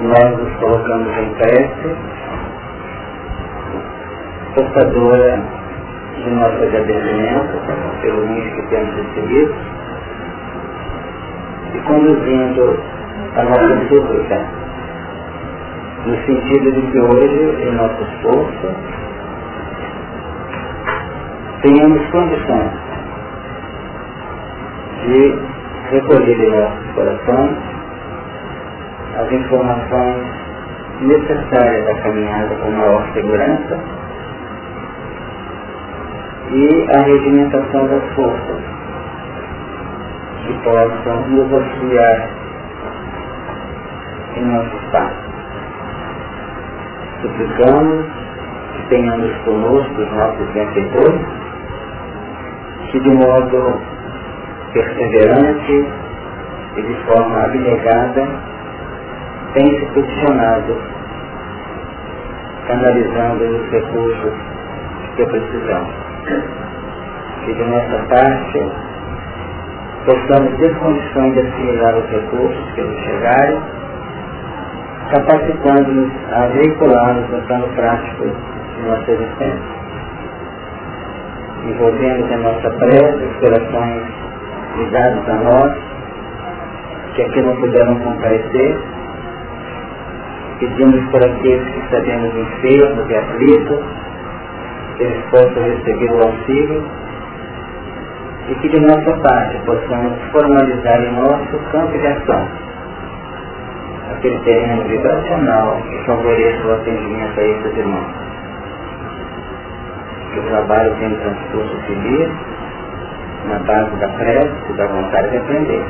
nós nos colocamos em prece, portadora de nosso agradecimento pelo link que temos recebido e conduzindo a nossa súplica, no sentido de que hoje, em nosso esforço, tenhamos condições de recolher em nossos corações as informações necessárias da caminhada com maior segurança e a regimentação das forças que possam nos auxiliar em nosso espaço. Suplicamos que tenhamos conosco os nossos benfeitores, que de modo perseverante e de forma abnegada tem se posicionado, canalizando os recursos que precisamos. Que de nossa parte possamos ter condições de assimilar os recursos que nos chegarem, capacitando-nos a veicular-nos no plano prático de nossa existência. Envolvendo em nossa prece os corações ligados a nós, que aqui não puderam comparecer, pedimos por aqueles que sabemos enfermos e aflitos, que eles possam receber o auxílio e que de nossa parte possamos formalizar em nosso campo de ação aquele terreno vibracional que favoreça o atendimento a esses irmãos. Que o trabalho tenha um transcurso feliz na base da prece e da vontade de aprender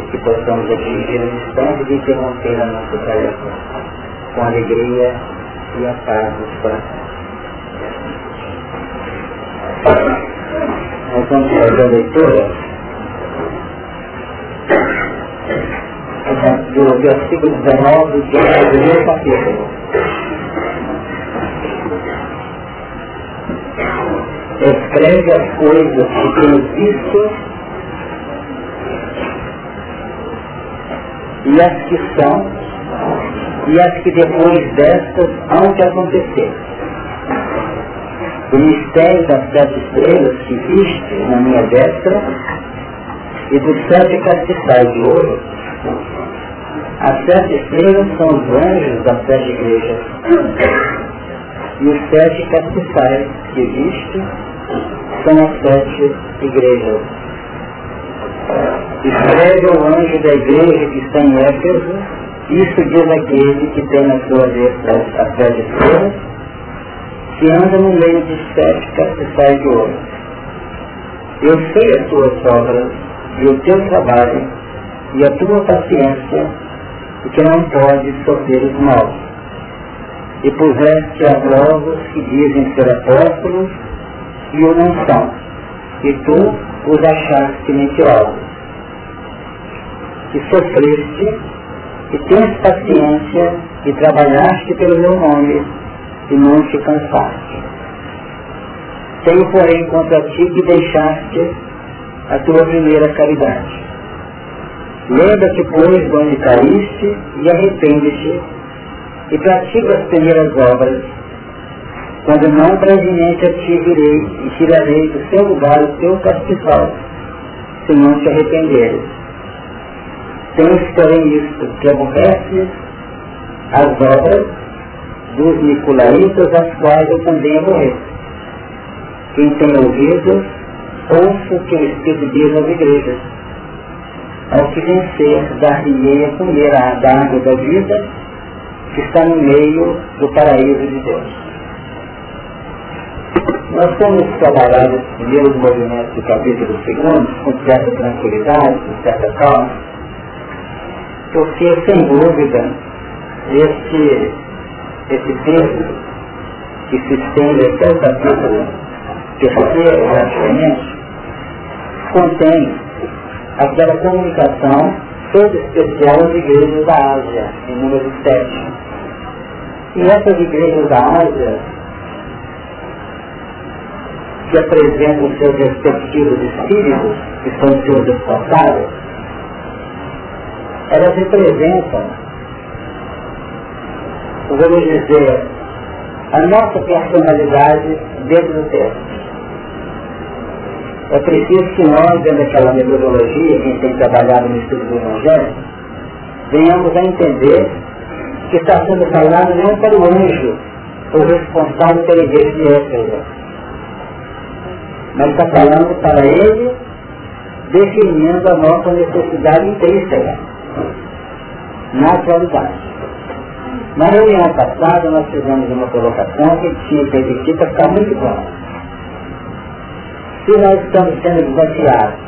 e que possamos atingir o instante de interromper a nossa tarefa com alegria e a paz dos corações. Nós vamos fazer a leitura do versículo 19 do primeiro capítulo. Escreve as coisas que temos visto e as que são e as que depois destas hão de acontecer. O mistério das sete estrelas que viste na minha destra e dos sete castiçais de ouro. As sete estrelas são os anjos das sete igrejas. E os sete castiçais que viste são as sete igrejas escreve ao anjo da igreja que está em Éfeso, isso diz aquele que tem na sua letra a flores, que anda no meio de sete castiçais de ouro. Eu sei as tuas obras e o teu trabalho e a tua paciência, e que não pode sofrer os maus. E puseste a prova que dizem ser apóstolos e o não são, e tu os achaste mentirosos que sofreste, e tens paciência, e trabalhaste pelo meu nome, e não te cansaste. Tenho, porém, contra ti que deixaste a tua primeira caridade. Lembra-te, pois, de onde caíste, e arrepende-te, e pratica as primeiras obras, quando não brevemente a ti virei, e tirarei do seu lugar o teu castiçal, se não te arrependeres Tens, porém, isto, que aborrece as obras dos Nicolaitas, as quais eu também aborreço. Quem tem ouvidos, ouça o que o Espírito diz às igrejas. Ao que vencer, dar-lhe a comer a água da vida, que está no meio do paraíso de Deus. Nós temos trabalhado os primeiros movimentos do capítulo segundo com certa tranquilidade, com certa calma, porque, sem dúvida, este, esse texto que se estende até o capítulo terceiro, praticamente, contém aquela comunicação toda especial às igrejas da Ásia, em número 7. E essas igrejas da Ásia, que apresentam seus respectivos espíritos, que são seus responsáveis, elas representam vamos dizer, a nossa personalidade dentro do texto. É preciso que nós, dentro daquela metodologia, quem tem trabalhado no estudo do Evangelho, venhamos a entender que está sendo falado não para o anjo, o responsável pela igreja de Éfeso, mas está falando para ele, definindo a nossa necessidade intrínseca, na atualidade. Na reunião passada, nós fizemos uma colocação que tinha repetir para ficar muito claro. Se nós estamos sendo desafiados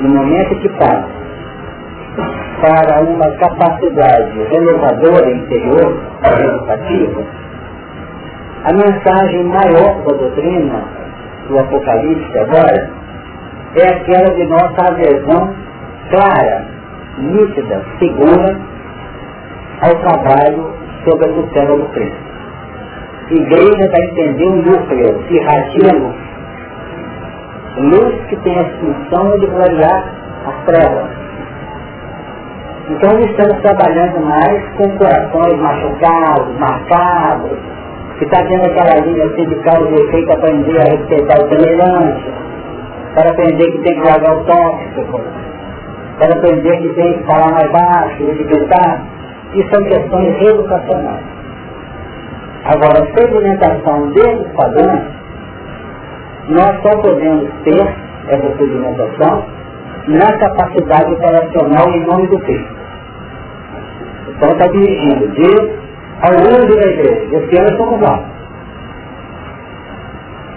no momento que passa para uma capacidade renovadora interior, educativa, a mensagem maior da doutrina do Apocalipse agora é aquela de nossa adesão clara, nítida, segura ao trabalho sobre a tutela do Cristo. Igreja está entendendo o núcleo, se irradia luz. Que tem a função de clarear as trevas. Então estamos trabalhando mais com corações machucados, marcados, está tendo aquela linha assim de causa e efeito aprender a respeitar o semelhante, para aprender que tem que largar o tóxico, para aprender que tem que falar mais baixo, gritar e são questões educacionais. Agora, a sedimentação desses padrões, nós só podemos ter essa sedimentação na capacidade operacional em nome do Cristo. Então está dirigindo de ao da igreja. Esse ano somos nós.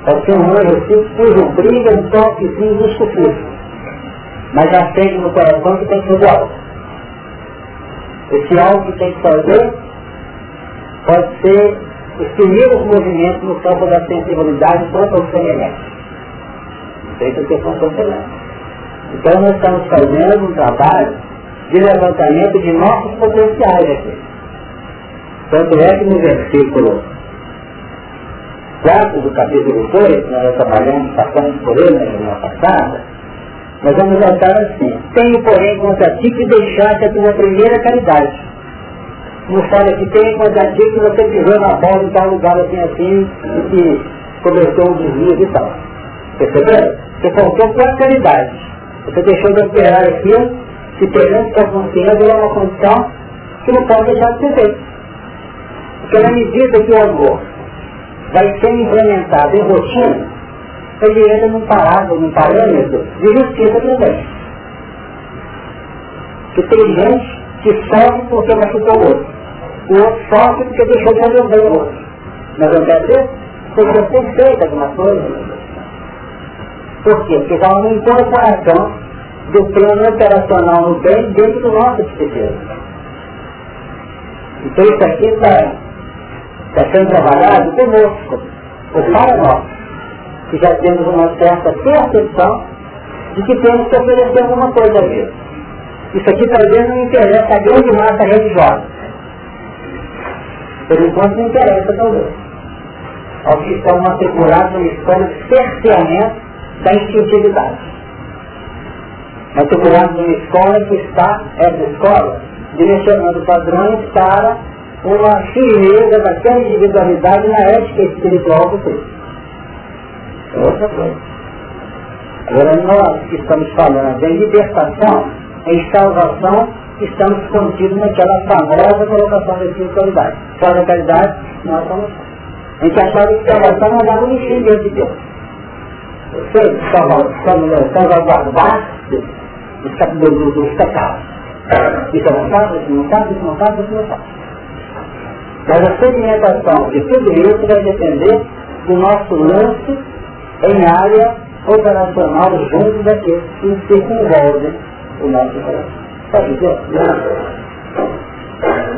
Pode ser um anjo assim, cujo brilho é um toquezinho do sufixo. Mas tem no coração que tem que fazer algo. Esse algo que tem que fazer pode ser os primeiros movimentos no campo da sensibilidade quanto ao semelhante. Feito que são semelhantes. Então nós estamos fazendo um trabalho de levantamento de nossos potenciais aqui. Tanto é que no versículo 4 do capítulo 2, nós trabalhamos, passamos por ele na semana passada, nós vamos voltar assim. Tenho, porém, contra ti que deixaste a tua primeira caridade. Como fala que tem contra ti que você pisou na bola em tal lugar assim, assim, e que começou um desvio e tal. Percebeu? Você faltou tua caridade. Você deixou de operar aquilo que pegando sua consciência é uma condição que não pode deixar de ser feito. Porque na medida que o amor vai ser implementado em rotina, ele entra num parágrafo, num parâmetro de justiça também. Que tem gente que sofre porque machucou o outro. O outro sofre porque deixou de fazer bem o outro. Mas não quer dizer porque tem feito alguma coisa. Por quê? Porque está uma incorporação do plano operacional no bem dentro do nosso psiquismo. Então isso aqui está tá sendo trabalhado conosco, ou para nós que já temos uma certa percepção de que temos que oferecer alguma coisa a Deus. Isso aqui talvez não interessa a grande massa religiosa. Por enquanto não interessa talvez. Aos que estão matriculados numa escola de cerceamento da instintividade. Matriculados numa escola que está, essa escola, direcionando padrões para uma firmeza daquela individualidade na ética espiritual do Cristo é outra coisa. Agora nós que estamos falando em libertação, em salvação, estamos contidos naquela famosa colocação da espiritualidade. Fora da caridade, nós somos. A gente achava que salvação dava um lixinho dentro de Deus. Você salvaguardaste dos pecados. Isso não faz, isso não faz, isso não faz, isso não faz. Mas a segmentação de tudo isso vai depender do nosso lance em área operacional junto daqueles que circunvolvem o nosso coração. Dizer?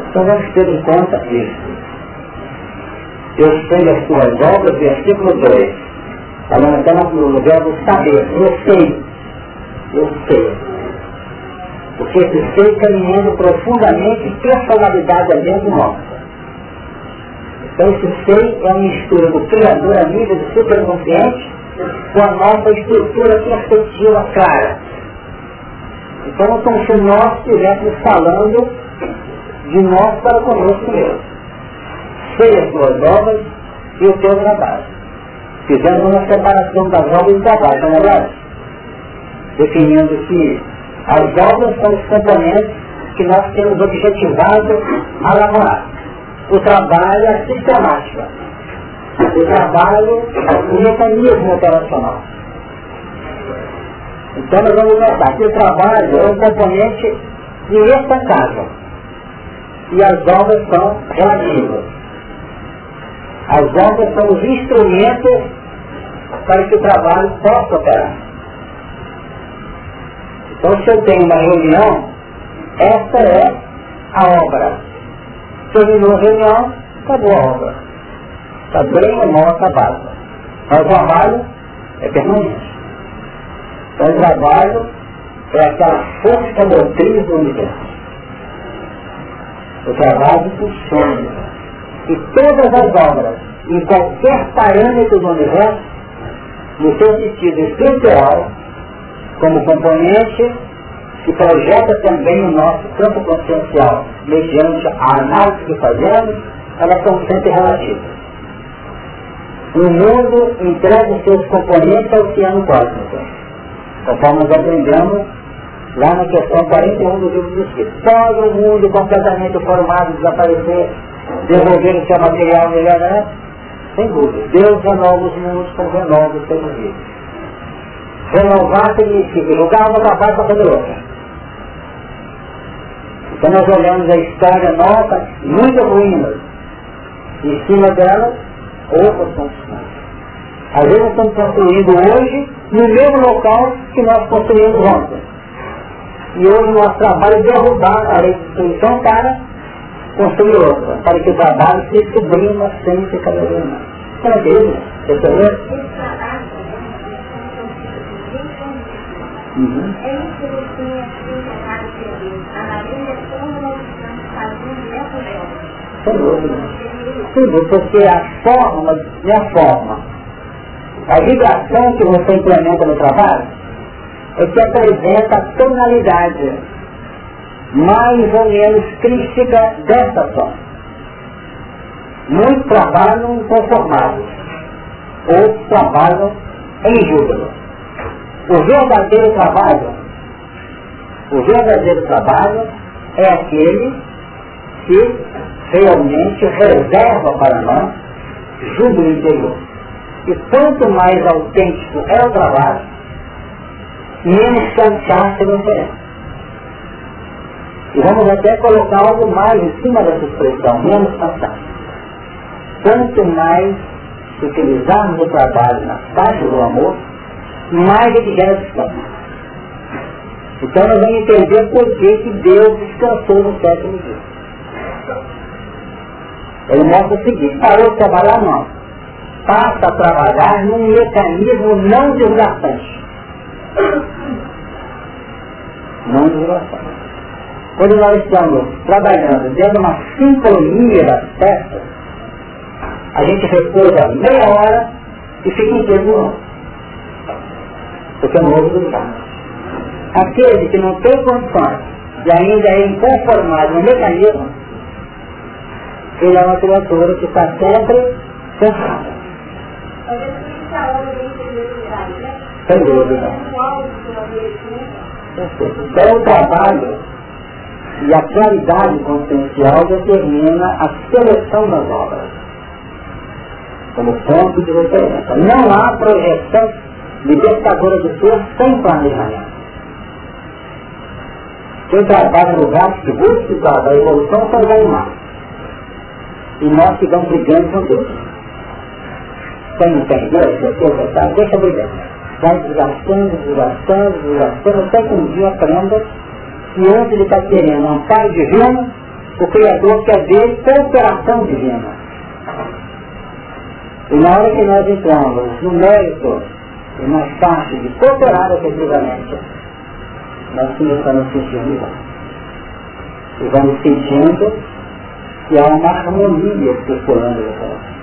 Então vamos ter em conta isso. Eu sei as suas obras, versículo 2. Falando até no lugar do saber. Eu sei. Eu sei. Porque esse sei caminhando profundamente personalidade dentro nossa. Então esse sei é uma mistura do Criador a nível do superconsciente com a nossa estrutura perspectiva clara. Então é como se nós estivéssemos falando de nós para conosco mesmo. sei as tuas obras e o teu trabalho. Fizemos uma separação das obras e do trabalho, não é verdade? Definindo que as obras são os componentes que nós temos objetivado a elaborar. O trabalho é a sistemática. O trabalho é o mecanismo operacional. Então nós vamos notar que o trabalho é um componente inestacável. E as obras são relativas. As obras são os instrumentos para que o trabalho possa operar. Então se eu tenho uma reunião, essa é a obra. Terminou a reunião, acabou a obra. Está bem ou mal acabado. Mas o trabalho é permanente. Então o trabalho é aquela força motriz do universo. O trabalho funciona. E todas as obras, em qualquer parâmetro do universo, no seu sentido espiritual, como componente que projeta também o nosso campo consciencial, mediante a análise que fazemos, elas são sempre relativas. O mundo entrega os seus componentes ao oceano cósmico conforme nós aprendemos lá na questão 41 do livro dos Espíritos. Pode o mundo completamente formado desaparecer, devolver o seu material melhor, né? Sem dúvida. Deus renova os mundos com renova os seus vivos. Renovar significa lugar uma capaz para fazer outra. Então nós olhamos a história nossa, muitas ruínas. Em cima dela, outras construções. Às vezes nós estamos construindo hoje no mesmo local que nós construímos ontem. E hoje o nosso trabalho é derrubar a lei de destruição para construir outra, para que o trabalho se sublima sempre cada vez mais. Então é isso, percebeu? Uhum. Sem dúvida, porque a forma, é a forma, a vibração que você implementa no trabalho é que apresenta a tonalidade mais ou menos crítica dessa forma. Muitos trabalham conformados, outros trabalham em júbilo. O verdadeiro trabalho, o verdadeiro trabalho é aquele que realmente reserva para nós júbilo interior. E quanto mais autêntico é o trabalho, menos cansaço você é. E vamos até colocar algo mais em cima dessa expressão, menos cansaço. Quanto mais utilizarmos o trabalho na parte do amor, mais ele gera descanso. Então nós vamos entender por que, que Deus descansou no sétimo dia. Ele mostra o seguinte, parou de trabalhar não passa a trabalhar num mecanismo não desgastante. Não desgastante. Quando nós estamos trabalhando dentro de uma sincronia das peças, a gente repousa meia hora e fica inteiro de novo. Porque é novo do Aquele que não tem condições e ainda é inconformado no mecanismo, ele é uma criatura que está sempre cansada. Sem dúvida. Então o trabalho e a claridade consciencial determina a seleção das obras como ponto de referência. Não há projeção libertadora do ser sem planejamento. Quem trabalha no gato que busca a evolução são os animais. E nós ficamos brigando com Deus. Quem não tem Deus, Deus tá, deixa brilhar. Vai desgastando, desgastando, desgastando, até que um dia aprenda que onde ele está querendo um amparo divino, o Criador quer ver cooperação divina. E na hora que nós entramos no mérito e na parte de cooperar efetivamente, nós começamos a sentir melhor. E vamos sentindo que há uma harmonia circulando no coração.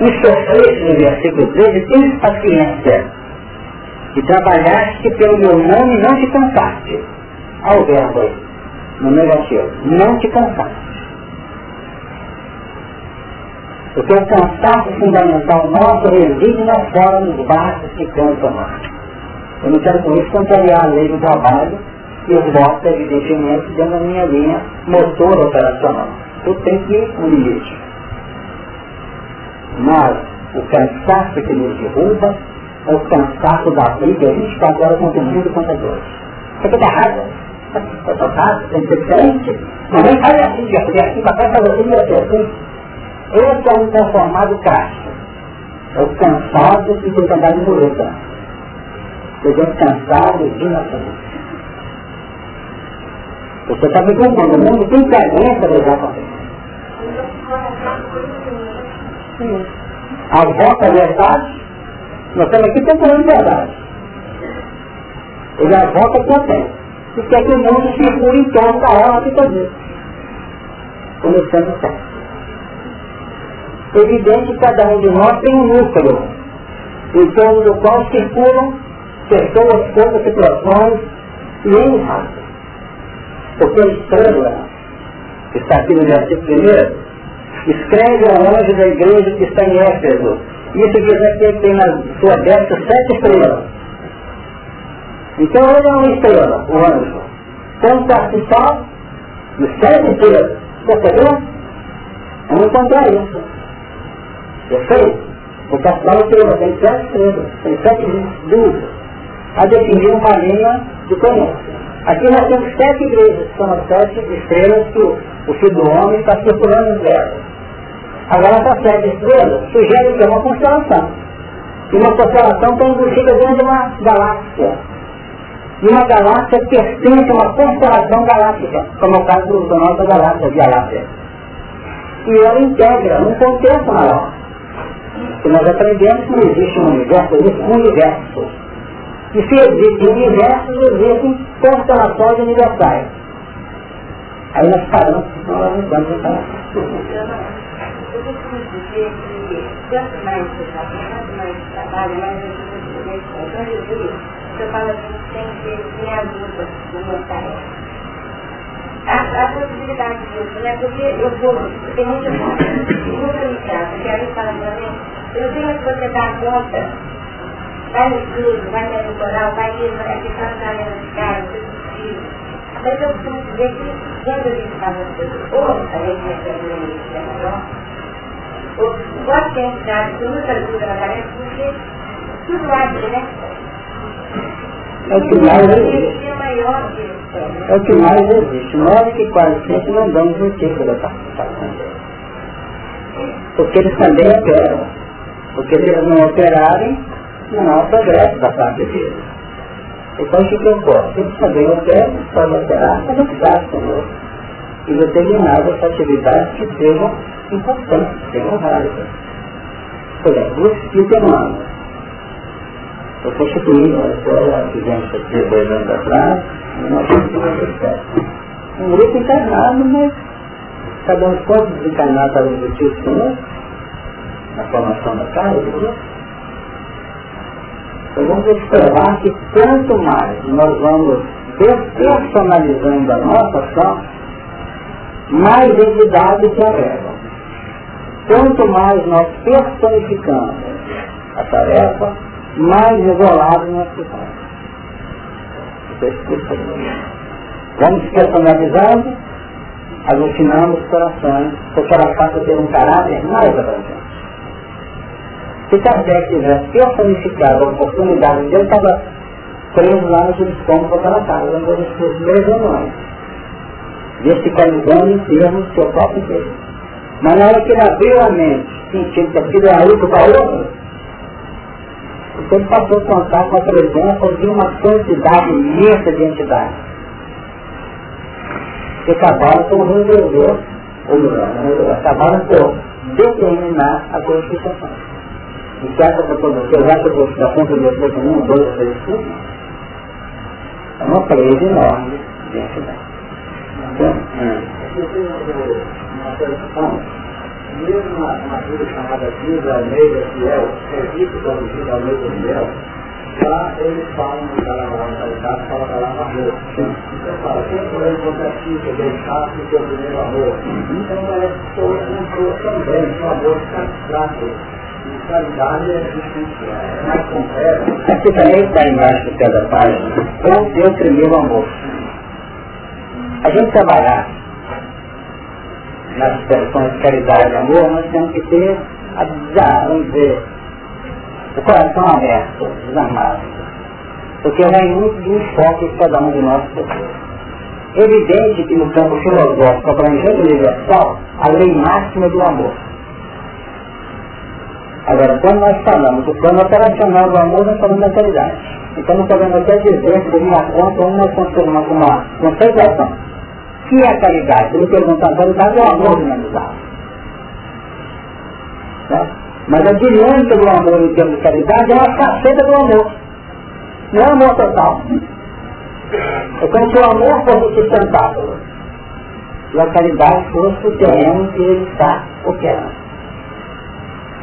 E sofreste no versículo 13, tens paciência, e trabalhaste pelo meu nome não te cansaste. Ao verbo aí. no negativo, não te cansar. Porque o cansaço fundamental nosso reside na forma dos barcos que cantam mais. Eu não quero com isso contrariar a lei do trabalho e os votos, evidentemente, dentro da minha linha motor operacional. Tudo tem que ir um limite. Mas o cansaço que nos derruba é o cansaço da briga 24 horas contra o mundo contra Deus. Você fica errado. Está tocado, tem que ser diferente. Ninguém faz assim, já podia assim, para cá, fazer assim, vai ser assim. Esse é um conformado crássico. É o cansado que tem que andar de muleta. Você cansado de natureza. Você está me contando, o mundo tem aguenta levar com A volta é verdade, nós estamos aqui procurando verdade. Ele é a volta que eu tenho. E quer que o mundo circule em torno da ela que fazer. Começando certo. Evidente que cada um de nós tem um núcleo, em torno do qual circulam pessoas, coisas, situações e em rápido. Porque a estrela, que está aqui no versículo primeiro, escreve ao anjo da igreja que está em Éfeso. Isso quer dizer que ele tem na sua destra sete estrelas. Então ele é uma estrela, o anjo. Então participa de sete estrelas. Percebeu? Vamos encontrar isso. Perfeito? O castelo estrela tem sete estrelas, tem sete dúvidas. A definir uma linha de comércio. Aqui nós temos sete igrejas, que são as sete estrelas que o, Filho do Homem está circulando em terra. Agora essas sete estrelas sugere que é uma constelação. E uma constelação está embutida dentro de uma galáxia. E uma galáxia pertence a uma constelação galáctica, como é o caso do, da nossa galáxia, Via Láctea. E ela integra um contexto maior. E nós aprendemos que não existe um universo, existe um universo e se existem universos, existem constelações universais. Aí nós paramos, senão nós não vamos falar. Eu costumo dizer que quanto mais você trabalha, quanto mais você trabalha, mais tem Então eu digo, eu falo assim, tem que ter ajuda numa tarefa. A, a possibilidade disso, né? Porque eu vou, tem muita gente, muita ligada, que aí fala pra mim, eu tenho que você dar conta vai no estudo, vai no coral, vai ir, vai aqui para a de casa, seus filhos. Mas eu costumo dizer que quando a gente faz as coisas, ou a gente recebe uma maior, ou pode ter entrado com muita ajuda na tarefa, porque tudo abre, né? É o que mais existe. É o que mais existe. Nós que quase sempre não damos o tipo da participação deles. Porque eles também operam. Porque se eles não operarem, não há progresso da parte dele. Então o que eu? Se eles também operam, pode operar, conectar conosco e determinar essa atividade que sejam importantes, sejam válidas. Por exemplo, o Espírito Emmanuel. Eu constituí uma escola, fizemos aqui dois anos atrás, em 1957. Um grupo encarnado, mas cada um quantos desencarnados estavam embutidos conosco, na formação da casa do grupo. Nós vamos observar que quanto mais nós vamos despersonalizando a nossa ação, mais entidades se agregam. Quanto mais nós personificamos a tarefa, mais isolados nós ficamos. Vamos personalizando, alucinamos corações, porque ela passa a ter um caráter mais abrangente. Se Kardec tivesse personificado a oportunidade dele, estava preso lá no subestômago daquela casa, onde ele fez três reuniões. Vesticalizando em termos do seu próprio interesse. Mas na hora que ele abriu a mente, sentindo que aquilo era útil para outro, então ele passou a contar com a presença de uma quantidade imensa de entidades. Que acabaram por resolver, ou acabaram por determinar a Constituição. E se acha para você, já que eu da conta de você com um, dois, três, cinco, é uma presa enorme dentro dela. Então, uma tradição, mesmo uma, vida chamada Vida Almeida Fiel, serviço traduzido Almeida Fiel, lá eles falam carnaval da caridade, fala lá no amor. Então fala, quem foi o contratista, deixar o seu primeiro amor? Então parece que sou eu também, o amor fica E caridade é existencial, mais concreto. Aqui também está embaixo de cada página, o seu primeiro amor. A gente trabalhar nas expressões de caridade e amor, nós temos que ter, a, vamos dizer, o coração aberto, desarmado. Porque vai muito do enfoque que cada um de nós possui. Evidente que no campo filosófico abrangente universal, a lei máxima é do amor. Agora, quando nós falamos do plano operacional do amor, nós falamos da caridade. Então nós podemos até dizer por uma conta, uma transforma com uma conceituação. que é a caridade? Ele pergunta, a caridade é o amor humanizado. Certo? Mas a dinâmica do amor em termos de caridade é uma faceta do amor. Não é amor total. É como se o amor fosse sustentável. E a caridade fosse o terreno que ele está operando.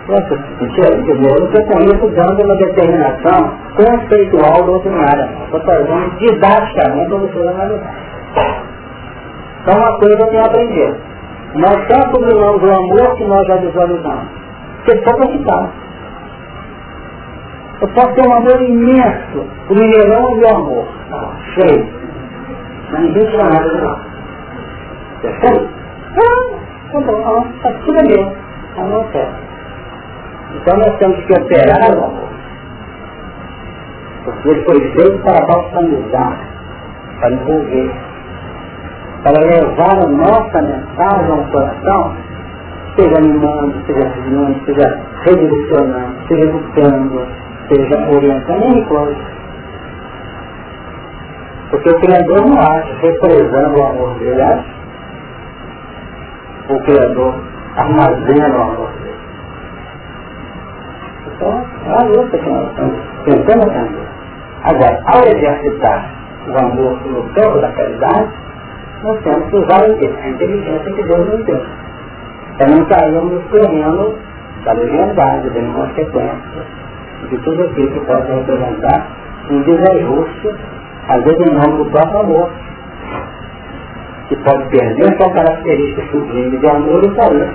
Nossa, entendeu? Eu estou com isso dando uma determinação conceitual doutrinária. Estou fazendo didaticamente para você analisar. Então uma coisa eu tenho aprendido. Nós só combinamos o amor que nós já visualizamos. Porque só para citar. Eu posso ter um amor imenso, o mineirão e o amor. Cheio. Mas ninguém tira nada de lá. Percebe? Ah, tá bom, está tudo bem. Amor certo. Então nós temos que operar. Porque ele foi feito para balsamizar, para envolver, para levar a nossa mensagem ao coração seja animando, seja ajudando, seja redirecionando, seja educando, seja orientando, nem coisa. Porque o Criador não acha represando o amor dele, acha? O Criador armazena o amor. Então, é a luta que nós estamos tentando aprender. Agora, ao exercitar o amor no campo da caridade, nós temos que usar a inteligência que Deus nos deu. Para não cairmos no terreno da leviandade, da inconsequência, de tudo aquilo que pode representar um desajuste, às vezes em nome do próprio amor, que pode perder sua característica sublime de amor e cair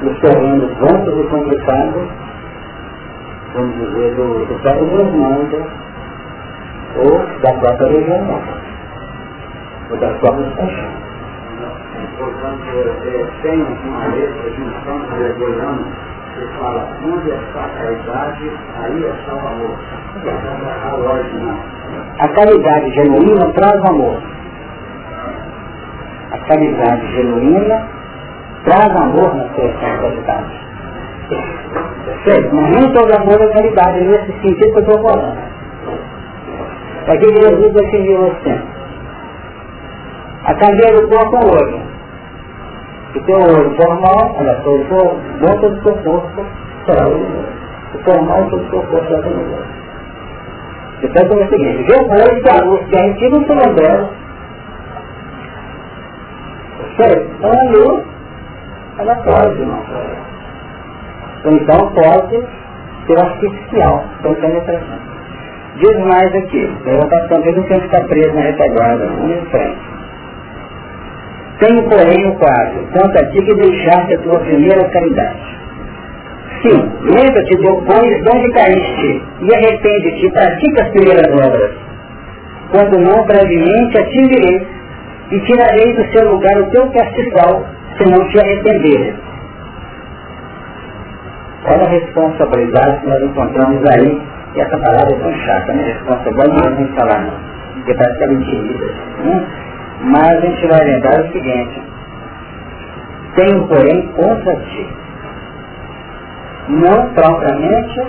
nos terrenos amplos e complicados, vamos dizer, do, do próprio Deus ou da própria legião ou das próprias paixões portanto, tem uma de um que fala, onde a caridade, aí está o. A genuína traz amor. A caridade genuína traz amor na da caridade. Certo? Mas nem todo amor é caridade, nesse sentido que eu estou falando. É que Jesus definiu assim. A candeia do corpo é o olho. O teu olho formal, olha, se for volta do teu corpo, será o olho. O formal todo o teu corpo será o olho. Então é o seguinte, depois da luz que a gente não se lembra, certo? Então a luz, ela pode, não Então pode ser artificial, sem penetração. Diz mais aqui, passando, eu não tenho que ficar preso na retaguarda, não em frente. Tenho, porém, o quadro, quanto a ti que deixaste a tua primeira caridade. Sim, lembra-te de onde caíste e arrepende-te, pratica as primeiras obras. Quando não, brevemente atingirei e tirarei do seu lugar o teu castigal, se não te arrependeres. Olha a responsabilidade que nós encontramos aí, e essa palavra é tão chata, né? Responsabilidade não falar não, porque parece que é mentira. Né? Mas a gente vai lembrar o seguinte, tenho porém contra ti, não propriamente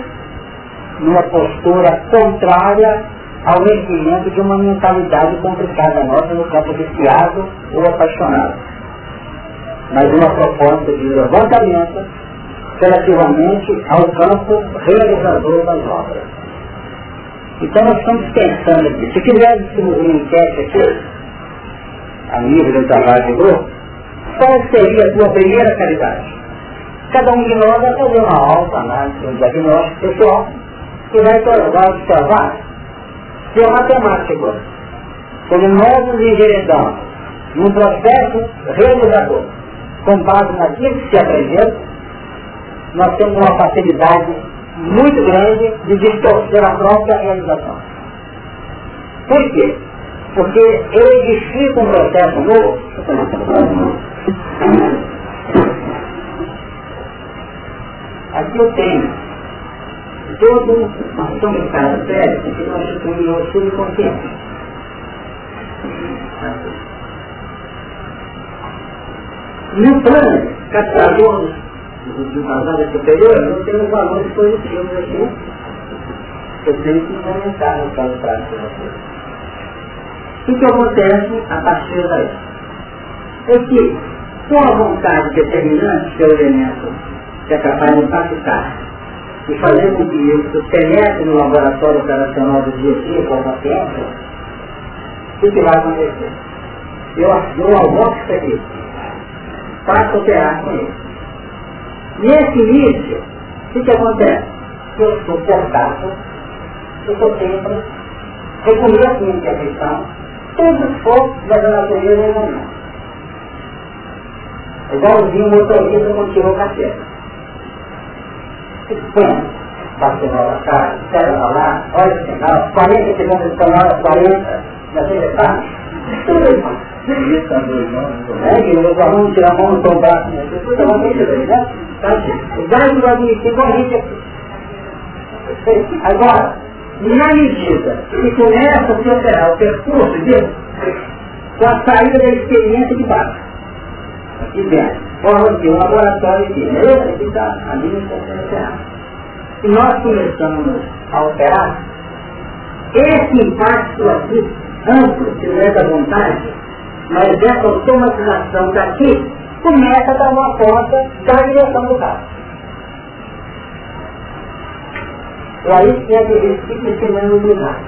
numa postura contrária ao erguimento de uma mentalidade complicada nossa no campo viciado ou apaixonado, mas uma proposta de levantamento relativamente ao campo realizador das obras. Então nós estamos pensando aqui, se distribuir uma enquete aqui, a nível do trabalho de grupo, qual seria a tua primeira caridade? Cada um de nós vai fazer uma alta análise, um diagnóstico pessoal que vai, vai observar se a matemática, como nós nos enveredamos num processo realizador, com base naquilo que se aprendeu, nós temos uma facilidade muito grande de distorcer a própria realização. Por quê? Porque eu edifico um processo novo. Aqui eu tenho todo um comentário sério que nós temos no subconsciente. No plano captador do passado superior, não temos valores positivos aqui. Eu tenho que comentar no caso prático de vocês. O que acontece a partir daí? É que, com a vontade determinante, que é o elemento que é capaz de impactar e fazer com que isso penetre no laboratório operacional do dia a dia com a paciência, o que vai acontecer? Eu, eu almoço isso aqui, a operar com ele. Nesse início, o que acontece? Eu estou portado, eu estou sempre, reconheço minha intervenção, todo esforço da natureza é humana. Igualzinho o motorista quando tirou o café. Põe, bateu na cara, espera lá, olha o sinal, 40 segundos de hora, 40, já tem detalhes. Tudo isso. É, que eu vou tirar a mão no tombar, tudo é uma coisa, né? O gás vai vir igual a gente Agora, na medida que começa a se operar o percurso disso, com a saída da experiência de baixo, aqui dentro, forma de um laboratório aqui, beleza? Aqui está a linha operar. Se nós começamos a operar, esse impacto aqui, amplo, que não é da vontade, mas essa automatização daqui, começa a dar uma conta da direção do carro. E aí que que ele fica ensinando humildade.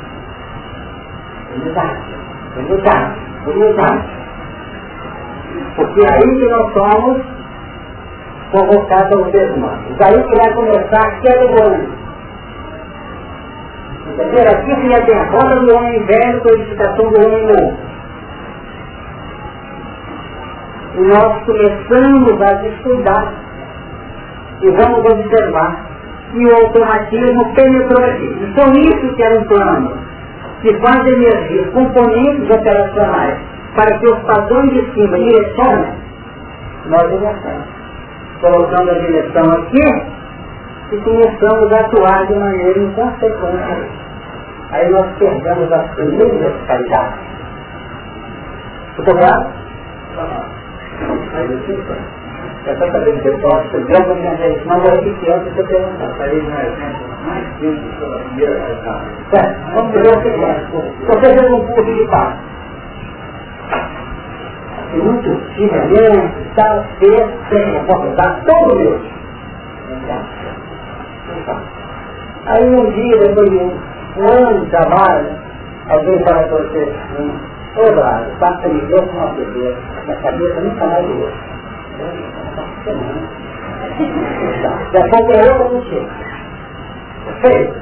Humildade, humildade, humildade. Porque aí que nós somos convocados aos seres humanos. Daí que vai começar a homem. Entendeu? Aqui que já tem a roda do homem velho, codificação do homem novo. Nós começamos a estudar e vamos observar e o automatismo penetrou aqui. E foi isso que era um plano que faz energia, componentes operacionais, para que os padrões de cima direcionem, nós invertemos. Colocando a direção aqui e começamos a atuar de maneira inconsequente. Aí nós perdemos as primeiras qualidades. Fotografado? Aí eu Exatamente, eu posso ver a minha gente, mas é que criança você perguntar. Falei no exemplo mais simples pela primeira etapa. É, vamos ver o seguinte. Você fez um curso de passo. Muito timidamente, tal, ter, tem a oportunidade, todo Deus. Aí um dia, depois de um ano de trabalho, alguém fala para você, ô Braga, passa me deu com uma pedreira, minha cabeça nunca mais doeu. Daqui a pouco é outra chega. Perfeito?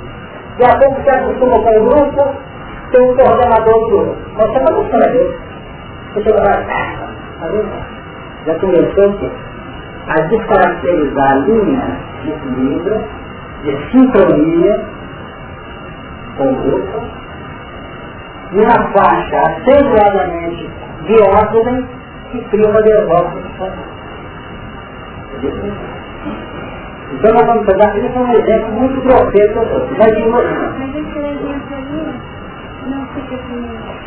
Daqui a pouco você acostuma com o grupo, tem um coordenador do grupo. Mas você não acostuma dele. Você chega lá, já começou a descaracterizar a linha de equilíbrio, de sincronia com o grupo, e uma faixa acentuadamente de ordem que cria uma derrota então nós vamos pegar aqui um exemplo muito grosseiro Mas esse exemplo ali não fica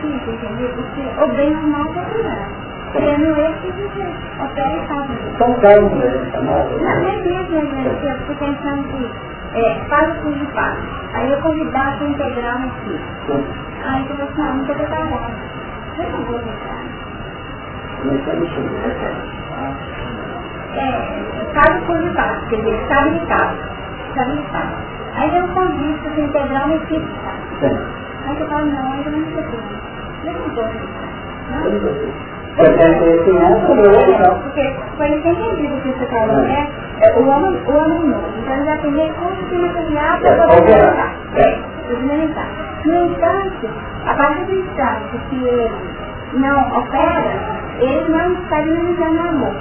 simples, entendeu? Porque o bem ou o mal vai durar. Criando esse, você opera e faz. São termos, né? Não, não é mesmo, gente. Eu estou pensando que é, faz o curso de passo. Aí eu convidar para integrar aqui. Aí eu vou falar, não estou preparada. Eu não vou entrar. Não está mexendo é, caso por debaixo, quer dizer, estabilizado. Estabilizado. Aí vem um convite para se integrar uma equipe. Aí você fala, não, ainda não sei como. Eu não vou Porque o que você falou, né? é, o homem, o novo. Então ele vai como se material para poder alimentar. alimentar. No entanto, a partir do instante que ele não opera, ele não está limitando o amor.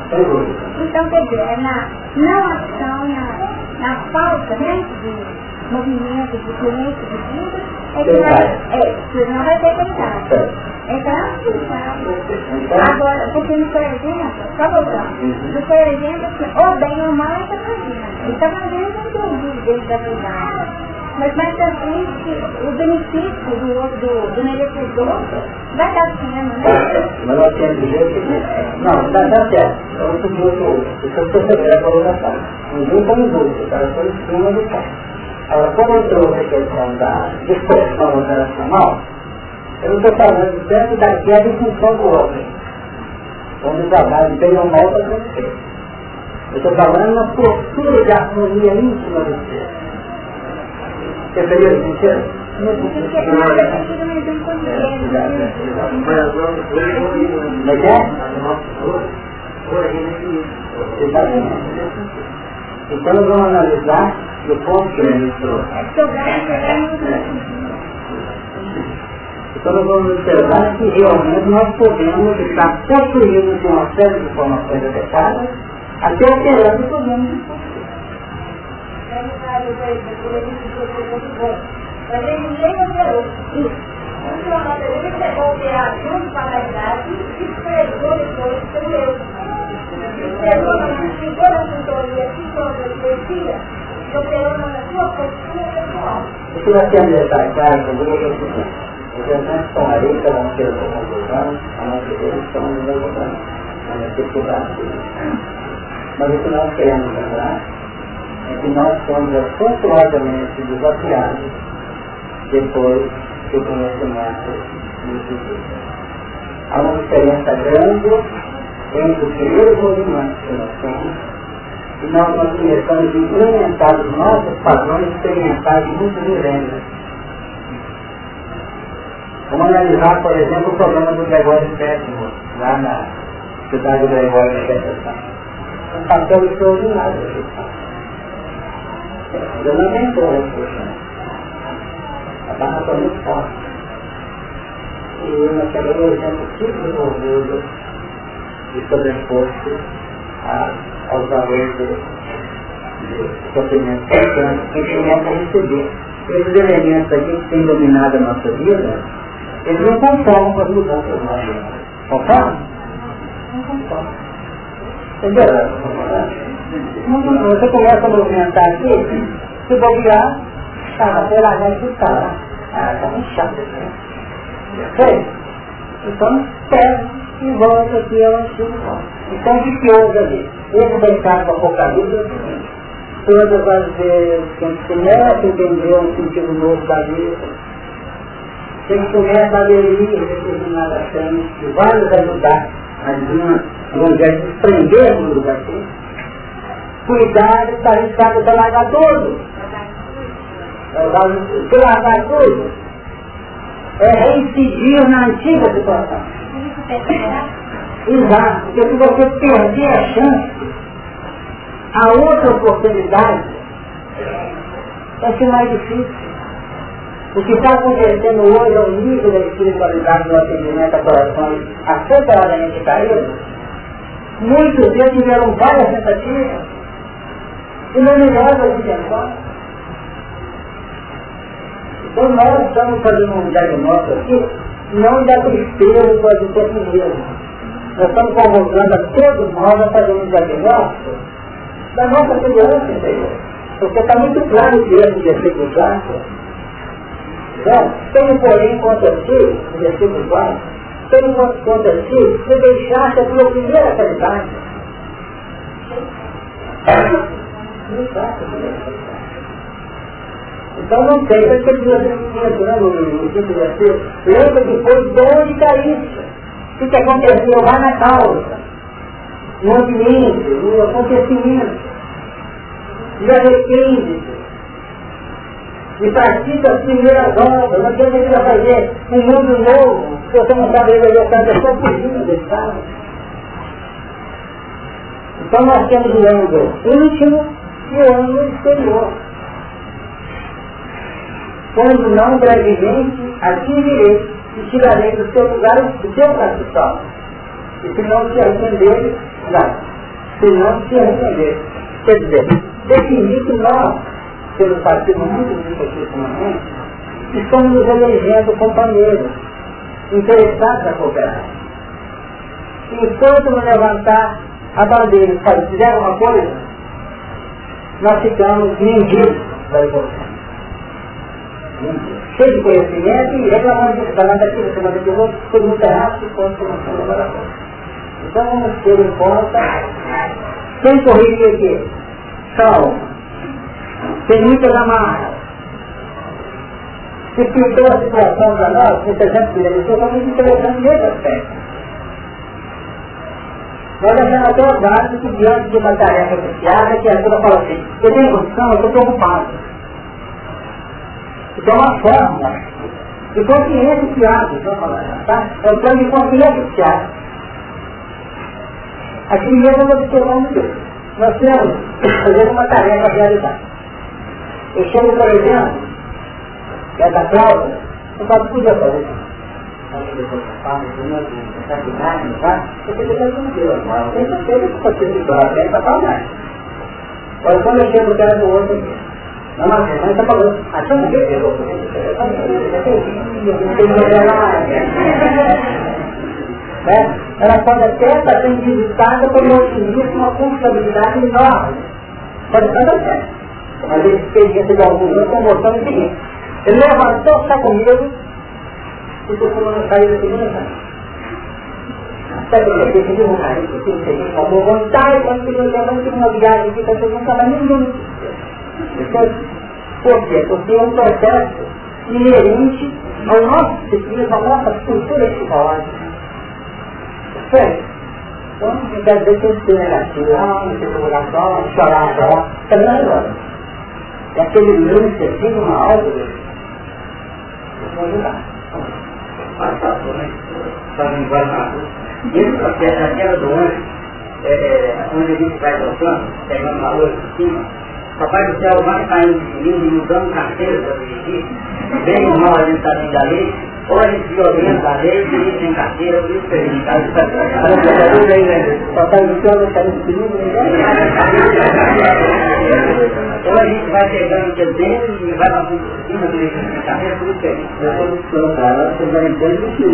Então, quer dizer, é na não ação, na, na falta né, de movimento, de fluência de vida, é que vai, é, que não vai ter pecado. Então, sabe? Agora, porque no por exemplo, só voltando, no por exemplo, assim, ou bem ou mal, ele está fazendo. Ele está fazendo o que dentro da verdade. Mas mais à frente, o benefício do, do, do merecedor vai estar sendo, né? Mas nós temos que dizer que... Não, dá, dá certo. É o que eu percebendo a colocação. Ninguém põe dúvida, o cara foi em cima do pé. Agora, como eu trouxe a questão da distorção operacional, eu não estou falando tanto da guerra em função do homem. Quando o trabalho bem ou mal para acontecer. Eu estou falando na postura de harmonia íntima do ser. Você teria sentido? Mas é? Então nós vamos analisar do ponto que ele mostrou. Então nós vamos observar que realmente nós podemos estar construindo com uma série de informações adequadas até operando o Mas ele ninguém operou. Isso. Então, ele pegou o operar junto com a realidade e esfregou depois pelo eu. Esfregou na ficou na sintonia, sua postura pessoal. Isso nós temos eu vou dizer os eventos estão aí, um tira sua conclusão, a nos ajudando a dificuldade. Mas o que nós queremos lembrar é que nós somos acentuadamente desafiados depois que o conhecimento nos visita. Há uma diferença grande entre o primeiro movimento que nós temos e nós, nós começamos a implementar os nossos padrões experimentais muito violentos Vamos analisar, por exemplo, o problema do Gregório Sétimo, lá na cidade do Gregório da Interpretação. Um papel extraordinário. Eu não entrou nesse questionamento. A barra foi muito forte. E pegamos o exemplo típico do orgulho e sobreposto aos valores do sofrimento que a gente começa a receber. Esses elementos aqui que têm dominado a nossa vida, eles não conformam com as mudanças vida. Conformam? Não conformam. Entendeu? Você começa a movimentar aqui, se bobear, vai largar esse cara. Ah, tá muito chato isso, né? Então, pega e volta aqui ao antigo Então, o que houve ali? Esse deitado do Apocalipse é o seguinte. Todas as vezes que a gente começa a entender um sentido novo da vida, ele começa a aderir a determinadas ações que vai nos ajudar a vamos dizer, desprendermos do daqui. Cuidado para arriscar para largar tudo. Se largar tudo, é reincidir na antiga situação. Exato, porque se você perder a chance, a outra oportunidade vai ser mais difícil. O que está acontecendo hoje é o nível da espiritualidade do atendimento a corações aceleradamente caídos. Muitos deles tiveram várias tentativas e não melhoram de tentar. Então nós estamos fazendo um diagnóstico aqui, não da tristeza do adulterismo. Nós estamos convocando a todos nós a fazer um diagnóstico da nossa segurança interior. Porque está muito claro que esse dificuldade então, tenho porém contra ti, no versículo 4, tenho contra ti, se deixaste a tua primeira Então não tem, vai ter desenvolvimento, né, no quinto versículo. Lembra que foi de onde caíste. O que aconteceu lá na causa, no ambiente, no acontecimento. E arrepende-se e partir das primeiras obras, não adianta ele vai fazer um mundo novo, se você não sabe resolver tanta pessoa fugindo desse estado. Então nós temos o ângulo íntimo e o ângulo exterior. Quando não brevemente atingirei e tirarei do seu lugar o seu capital. E se não se arrepender, não. Se não se arrepender. Quer dizer, definir que nós, pelo partido rico aqui ultimamente, estamos nos elegendo companheiros, interessados a cooperar. Enquanto não levantar a bandeira e fizer alguma coisa, nós ficamos mendigos da evolução. Cheio de conhecimento e reclamando falando daquilo, reclamando daquilo, todo mundo errado, se fosse uma colaboração. Então vamos ter em conta quem corrige aqui. São muitas amarras. Se pintou a situação para nós, muita gente ele foi muito interessante nesse aspecto. Nós achamos até o básico que diante de uma tarefa associada, que a pessoa fala assim, eu tenho condição, eu estou preocupado. Então é uma forma de consciência que abre, tá? É o plano de consciência que abre. Aqui mesmo nós observamos isso. Nós temos, fazendo uma tarefa a realizar. Eu chego, por exemplo, da Cláudia, eu falo, podia fazer isso tá? Você não que que. Agora quando eu chego no do outro não, mas você está falando, ah, você não deu, né? Ela pode até estar sendo visitada por um otimismo, uma confiabilidade enorme. Pode estar até. Mas ele experiência de algum outro, mostrando o seguinte. Ele levantou, está e estou falando sair da segunda Sabe o que eu vontade? Eu tive uma boa vontade, quando eu levando uma viagem aqui, para não estava ninguém. Por quê? Porque é um processo inerente ao nosso ciclismo, à nossa cultura psicológica. Certo? Então, muitas vezes tem que ser negativo, interrogação, chorar, chorar, também não é aquele lance assim, uma obra, vou ajudar. Passado, né? Fazendo várias Dentro daquela do anjo, é, é, onde a gente vai tocando, pegando valor por cima, Papai do céu vai caindo de mim, mudando carteira para dirigir, bem ou mal a gente está dentro da lei, ou a gente violenta a lei, dirige sem carteira, por isso que a gente está Papai do céu vai caindo de mim, ou a gente vai pegando o teu dedo e vai para cima do leite de carreira, por isso que a gente está que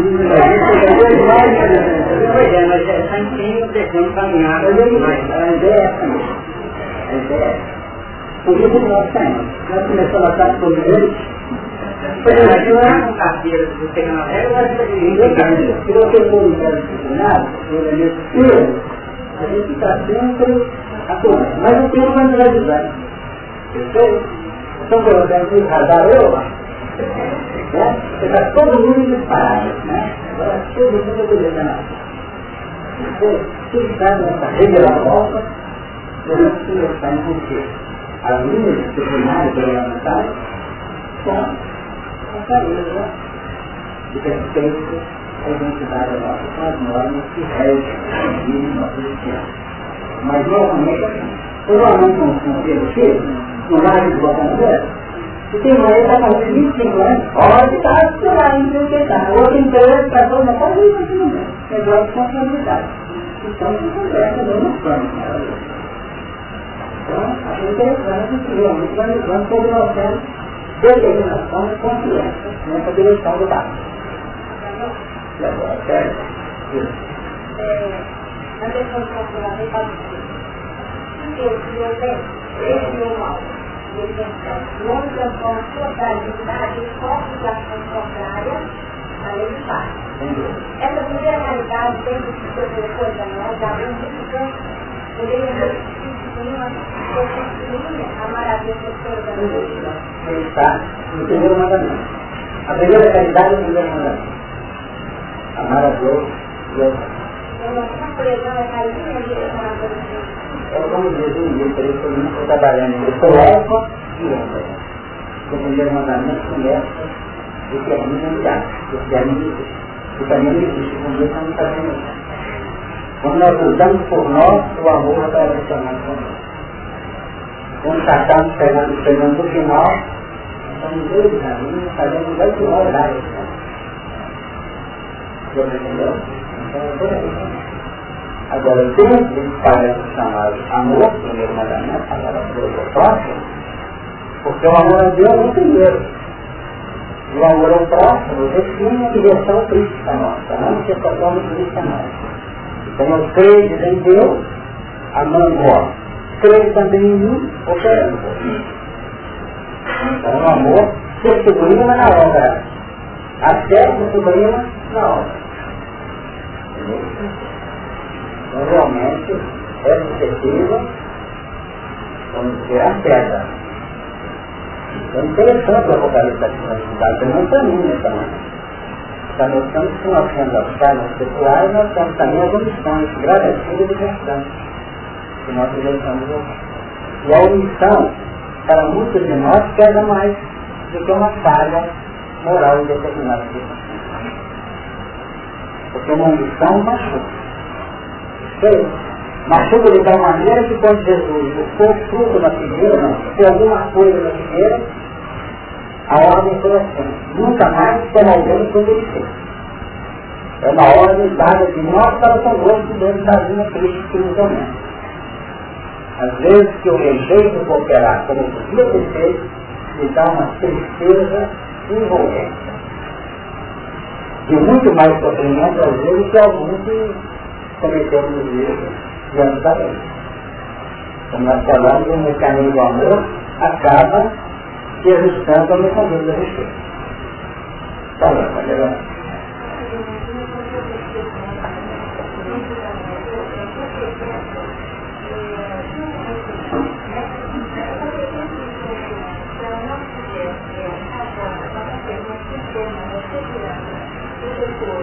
Pois é, mas é sempre devendo caminhar mais. A ideia é essa mesmo. A ideia é essa. Por isso que nós temos. Nós começamos a estar eles. Por exemplo, com carteira, se você na regra, vai ser de Se você for um cara disciplinado, por exemplo, a gente está sempre atuando. Mas o tempo vai nos ajudar. Perfeito? Então, colocando o radar, né? Você está todo mundo disparado, né? Agora todo mundo obedecendo. Você está nessa rede da volta, você está em você as linhas disciplinares parlamentares com a clareza de respeito à identidade nossa com as normas que regem o nosso destino. Mas normalmente assim, provavelmente com um filho X, no lado de no se tem uma está fazendo 25 anos, pode estar sei lá, interpretar. O outro empresa está toda uma coisa e continua. Negócio de responsabilidade. Então, se conversa no plano. Então, é interessante que realmente nós levamos sobre nós temos determinação e confiança nessa direção do barco. E agora, certo? Na questão de controlamento, pode dizer, se Deus criou bem, ele criou mal. E ele pensou, o homem transforma sua fragilidade em forte de ação contrária à lei do Pai. Essa primeira realidade que ser coisa a nós, abrindo muito campo, poderia está no primeiro mandamento. A primeira realidade é o primeiro mandamento. Amar a Deus e ao é como diz o livro, eu não estou trabalhando. Sou eco e ênfase. O primeiro mandamento começa e termina em graça. O termina em O caminho existe, com Deus não está. Quando nós lutamos por nós, o amor está relacionado com nós. Quando estamos chegando, chegando no final, estamos dois caminhos, fazendo oito horas. Entendeu? Então é por aí. Agora, dentro desse parece chamado amor, primeiro mandamento, agora é próximo, porque o amor a Deus é o primeiro. E o amor ao próximo define a direção crítica nossa, a manifestação crítica nossa. Então eu creio em Deus, amando ó, creio também em mim, operando por mim. Então o amor se sublima na obra, a fé se sublima na obra. Então realmente é suscetível, vamos dizer, a queda. Então interessante o Apocalipse da Santidade, não para mim nessa Essa noção que nós temos as carnes seculares, nós temos também as omissões gradativas e constantes que nós realizamos E a omissão, para muitos de nós, pesa mais do que uma falha moral em determinadas circunstâncias. Porque uma omissão machuca. Machuca de tal maneira que quando Jesus for fruto da figueira, se alguma coisa na figueira, a ordem foi assim, nunca mais toma alguém como ele fez. É uma ordem dada de nós para convosco dentro da linha Cristo que nos aumenta. Às vezes que eu rejeito cooperar como podia ter feito, me dá uma tristeza envolvente. De muito mais sofrimento, às vezes, que alguns que cometemos os erros diante da lei. Como nós falamos, o mecanismo do amor acaba se ajustando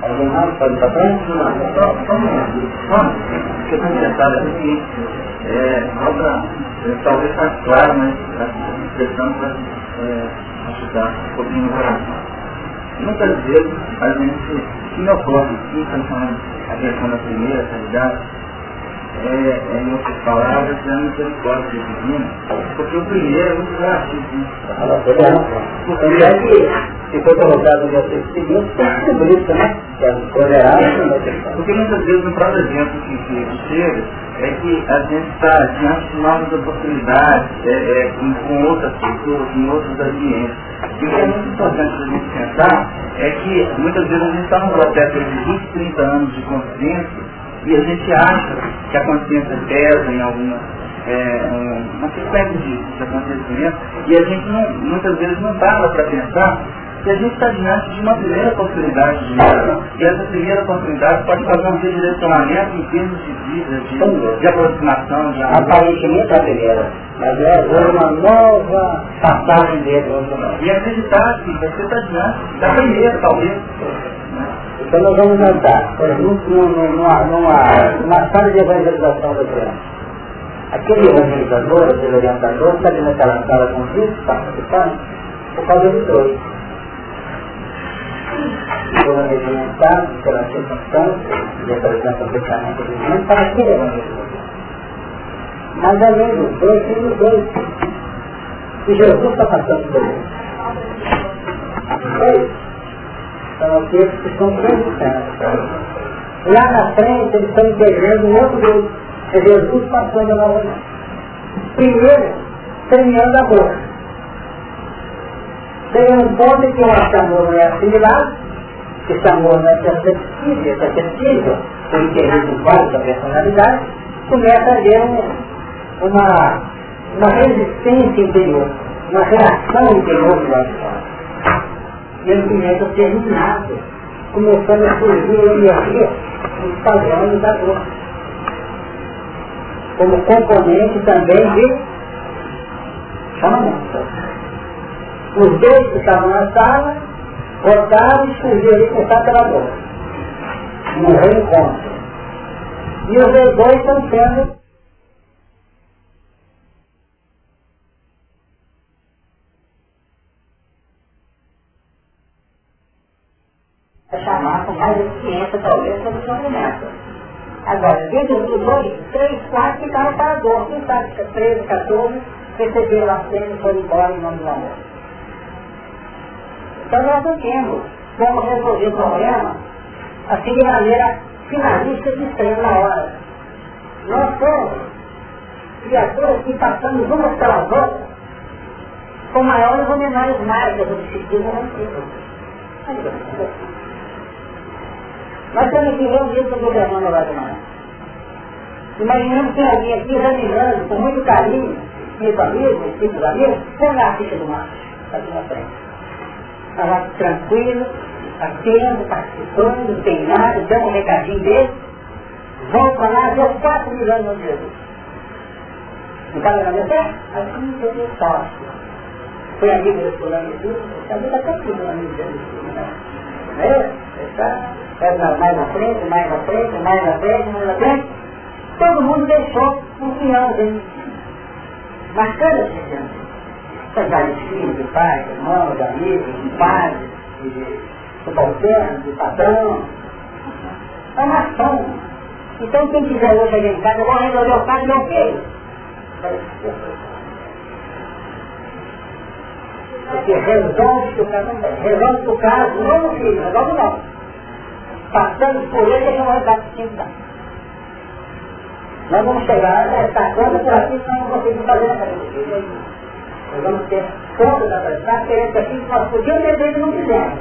Fala, Maria. pode estar frente? Só, só um. Porque eu pensado aqui, talvez está claro, mas expressão para é, ajudar um pouquinho no coração. Muitas vezes a gente se ocorre, aqui, falando a questão da primeira realidade, é, é, em outras palavras, é a misericórdia divina, porque o primeiro é muito relativo. Porque é que, se for colocado no versículo seguinte, por isso, né? Que é tolerância. Porque muitas vezes o próprio exemplo que, que chega é que a gente está diante de novas oportunidades, é, é, com, com outras pessoas, em outros ambientes. E o que é muito importante a gente pensar é que muitas vezes a gente está num processo de 20, 30 anos de consciência e a gente acha que a consciência pesa em alguma é, uma sequência de, de acontecimentos e a gente não, muitas vezes não para para pensar que a gente está diante de uma primeira oportunidade de vida e essa primeira oportunidade pode fazer um redirecionamento em termos de vida, de, de aproximação. De Aparentemente a primeira, mas é uma nova passagem dele. E acreditar que você está diante da primeira, talvez. Então nós vamos exemplo, numa, numa, numa sala de evangelização da criança. Aquele evangelizador, aquele orientador, está ali naquela sala com Cristo, participando, por causa de dois. Pela regimentar, pela circunstância, de apresentar o pensamento do mundo, para aquele evangelizador. Mas além dos dois, tem os dois. E Jesus está passando por eles. São aqueles que estão transitando. Lá na frente eles estão integrando um outro grupo. É Jesus passando a nova Primeiro, terminando a boca. Chega um ponto em que o amor não é assimilado, esse amor não é perceptível, é perceptível, por interesse vários da personalidade, começa a haver um, uma, uma resistência interior, uma reação interior do lado de fora. E ele começa a ser minado, começando a surgir energia nos padrões da dor. Como componente também de chamamento. Os dois que estavam na sala, voltaram e fugiram e começaram pela boca. No reencontro. E os dois estão sendo chamar com mais eficiência, talvez, sobre o sofrimento. Dentro dos dois, três, quatro ficaram para dor. Quem sabe que 13, 14 receberam a cena e foram embora em nome do amor. Então nós não temos como resolver o problema assim de maneira finalista de extremo na hora. Nós somos criaturas que passamos umas pelas outras com maiores ou menores marcas do não nós temos que ver o jeito do governando agora de manhã. Imaginamos que alguém aqui examinando com muito carinho, meus amigos, filhos amigos, põe a ficha do macho, aqui na frente. Está lá tranquilo, atento, participando, empenhado, dando um recadinho dele, vão para lá, deu 4 mil anos de Jesus. Não está na minha terra? Assim eu sou sócio. Foi amigo desse fulano e tudo, está muito até aqui, meu amigo dele. Não é? Está mais na frente, mais na frente, mais na frente, mais na frente. Todo mundo deixou pinhão dele. Marcando esse pinhão. São vários filhos, de pai, de irmão, de amigos, de pai, de subalterno, de padrão. É uma ação. Então quem quiser hoje aqui em casa, eu vou resolver o caso, não quero. Porque resolve o caso, resolve o caso, não no filho, resolve não passando por ele, ele não vai dar. Nós vamos chegar a essa conta por aqui, senão não conseguimos fazer essa coisa. Nós vamos ter conta da transferência aqui que nós podíamos ter e não fizemos.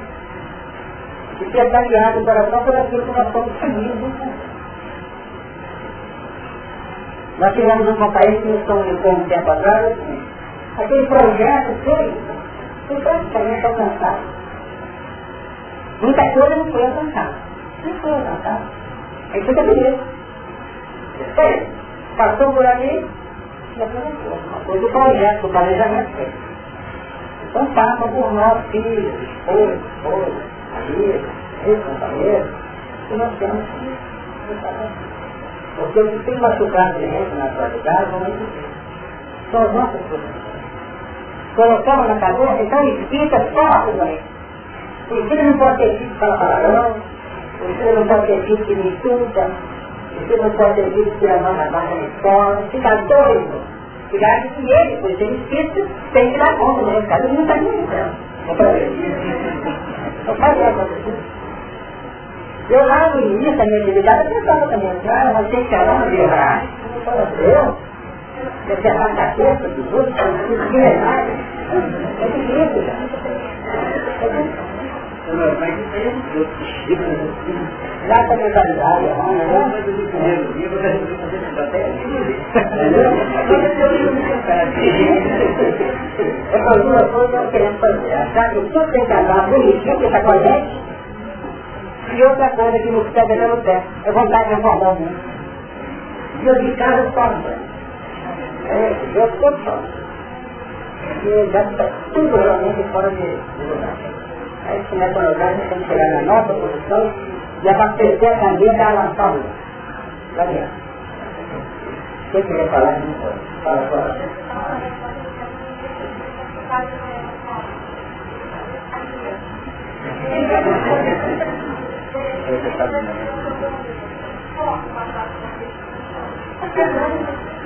E está guiado o coração por aquilo que nós estamos seguindo. Nós tivemos um companheiro que nos comunicou um tempo atrás, aquele projeto foi, foi praticamente alcançado. Muita coisa não foi alcançada. Não foi alcançado. Aí fica bonito. Foi. Passou por ali, e aproveitou. Uma coisa do projeto, do planejamento feito. Então passa por nós, filhos, esposa, esposa, amigos, ex-companheiros, que nós temos que porque o que tem machucado de gente na atualidade não existe. São as nossas profissões. Colocamos na cabeça, então explica só a coisa. O filho não pode ter filho para palavrão, você não pode ter filho que me insulta, você não pode ter filho que a barra na escola, fica doido. Cuidado que ele, por ser espírito, tem que dar conta recado e não está então. Eu falei a você. Eu lá no início da minha atividade, eu pensava também, ah, mas tem que falar no meu Eu? Eu quero a cabeça dos outros, não tem nada. É difícil, cara. Já com a mentalidade, não, não, mas eu digo mesmo, e você não fazer estratégia. É para duas coisas que nós queremos fazer. Achar que tudo tem que andar bonitinho, que está gente, e outra coisa que nos pega pelo pé, é vontade de reformar o mundo. E eu de casa só É, eu estou só. E já está tudo realmente fora de lugar. Aí começa a olhar, nós temos que chegar na nossa posição e abastecer a caneta a lançar o Vai ver. Quem queria falar? Fala fora.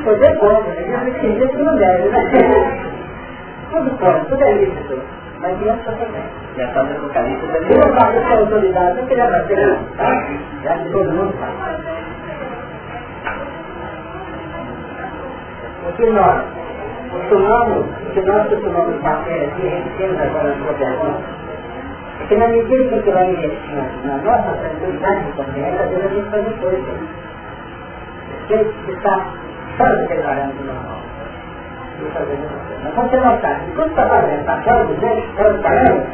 Poder pode, né? Tem gente que não deve, né? Tudo pode, tudo é lícito. Mas criança também. Já está no apocalipse também. Uma parte dessa autoridade não queria bater, tá? Já que todo mundo faz. que nós costumamos, que nós costumamos bater aqui, temos agora a pergunta, é que na medida que a gente vai investindo na nossa tranquilidade também, às vezes a gente faz coisas. Que está fora do parâmetro normal. Mas quando você notar, está fazendo, está fora do jeito, fora do parâmetro,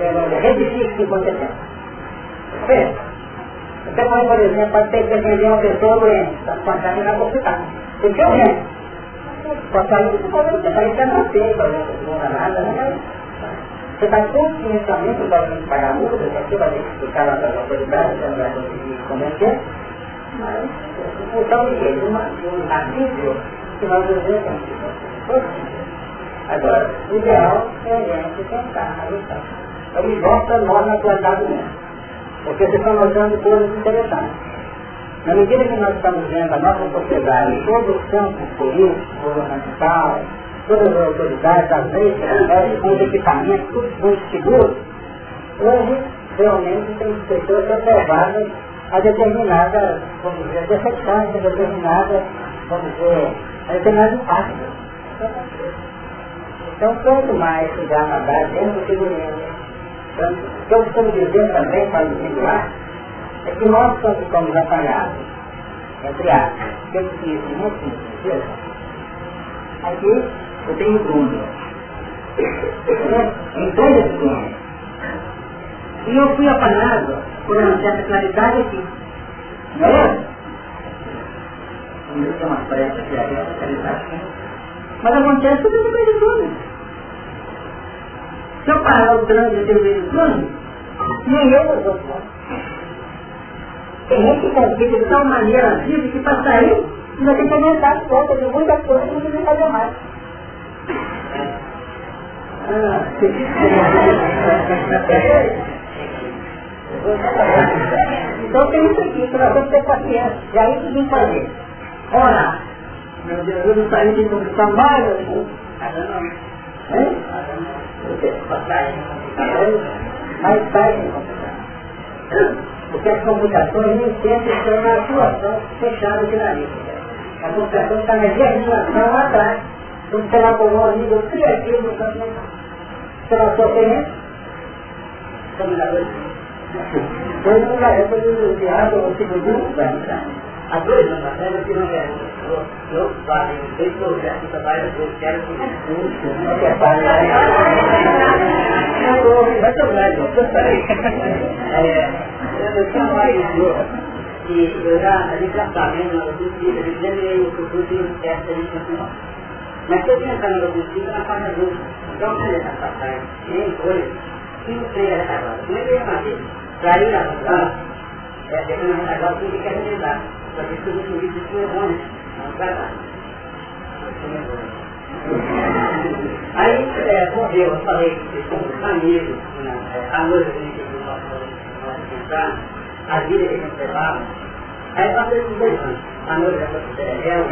é retifique o que você tem. Você pode, por exemplo, pode ter que defender uma pessoa doente, está passando na hospital. Tem que urgente. Pode sair do problema, você vai ficar nascer, não dá nada, né? Você está conscientemente podendo pagar multa, você vai ter que explicar lá para as autoridades, você não vai conseguir convencer. Mas, então, de? De um alívio que nós vivemos. Agora, o ideal é a gente tentar ajustar. Então, me volta nós na atualidade mesmo. Porque vocês estão notando coisas interessantes. Na medida que nós estamos vendo a nossa sociedade, todo o campo político, governamental, todas as autoridades, as leis, com os equipamentos, tudo muito seguro, hoje realmente tem pessoas reservadas a determinadas, vamos dizer, decepções, a determinadas, vamos dizer, a determinados impactos. Então, quanto mais dá na base dentro do segurança, então, o que eu estou dizendo também para individuar é que nós, quando somos apanhados, entre aspas, que eu disse muito simples, aqui eu tenho Bruno, em dois Bruno, e eu fui apanhado por uma certa claridade aqui, não é? Tem uma pressa aqui, a claridade, mas acontece tudo no meio do túnel. Se eu parar o trânsito e meio do trânsito, nem eu não vou Tem gente que complica de tal maneira a vida que para sair, ainda tem que aumentar as contas de muita coisa que não precisa fazer mais. Ah, então tem isso aqui, que nós temos que ter paciência. E aí o que que fazer? Ora, meu Deus, eu não saí de conquistar mais, assim. Mas sai Porque as comunicações nem sempre estão na atuação fechada de nariz. A comunicação está na germinação lá atrás. Quando você elaborou a nível criativo no campo mental. Você não sofre Comunicadores. Dois lugares do diabo, o segundo, vai entrar. Há dois anos atrás eu fiz uma pergunta. Eu falei, dois projetos trabalho, eu quero que não quer falar. Vai trabalhar, eu gostaria. Eu tinha mais que eu já, a gente já está vendo na justiça, já veio o futuro de um teste ali continuar. Mas eu tinha entrado na justiça, na faixa dúvida, então eu falei essa passagem, nem coisa, não sei agora. Como é que eu ia fazer? Para ir a é, depois agora tudo que me dar. Só que não livro isso é bom, não vai lá. Aí, é, morreu, eu falei que são amigos, né? a noiva que a gente entrar, a vida que a gente levava. Aí passei os dois anos. A noiva já foi ela,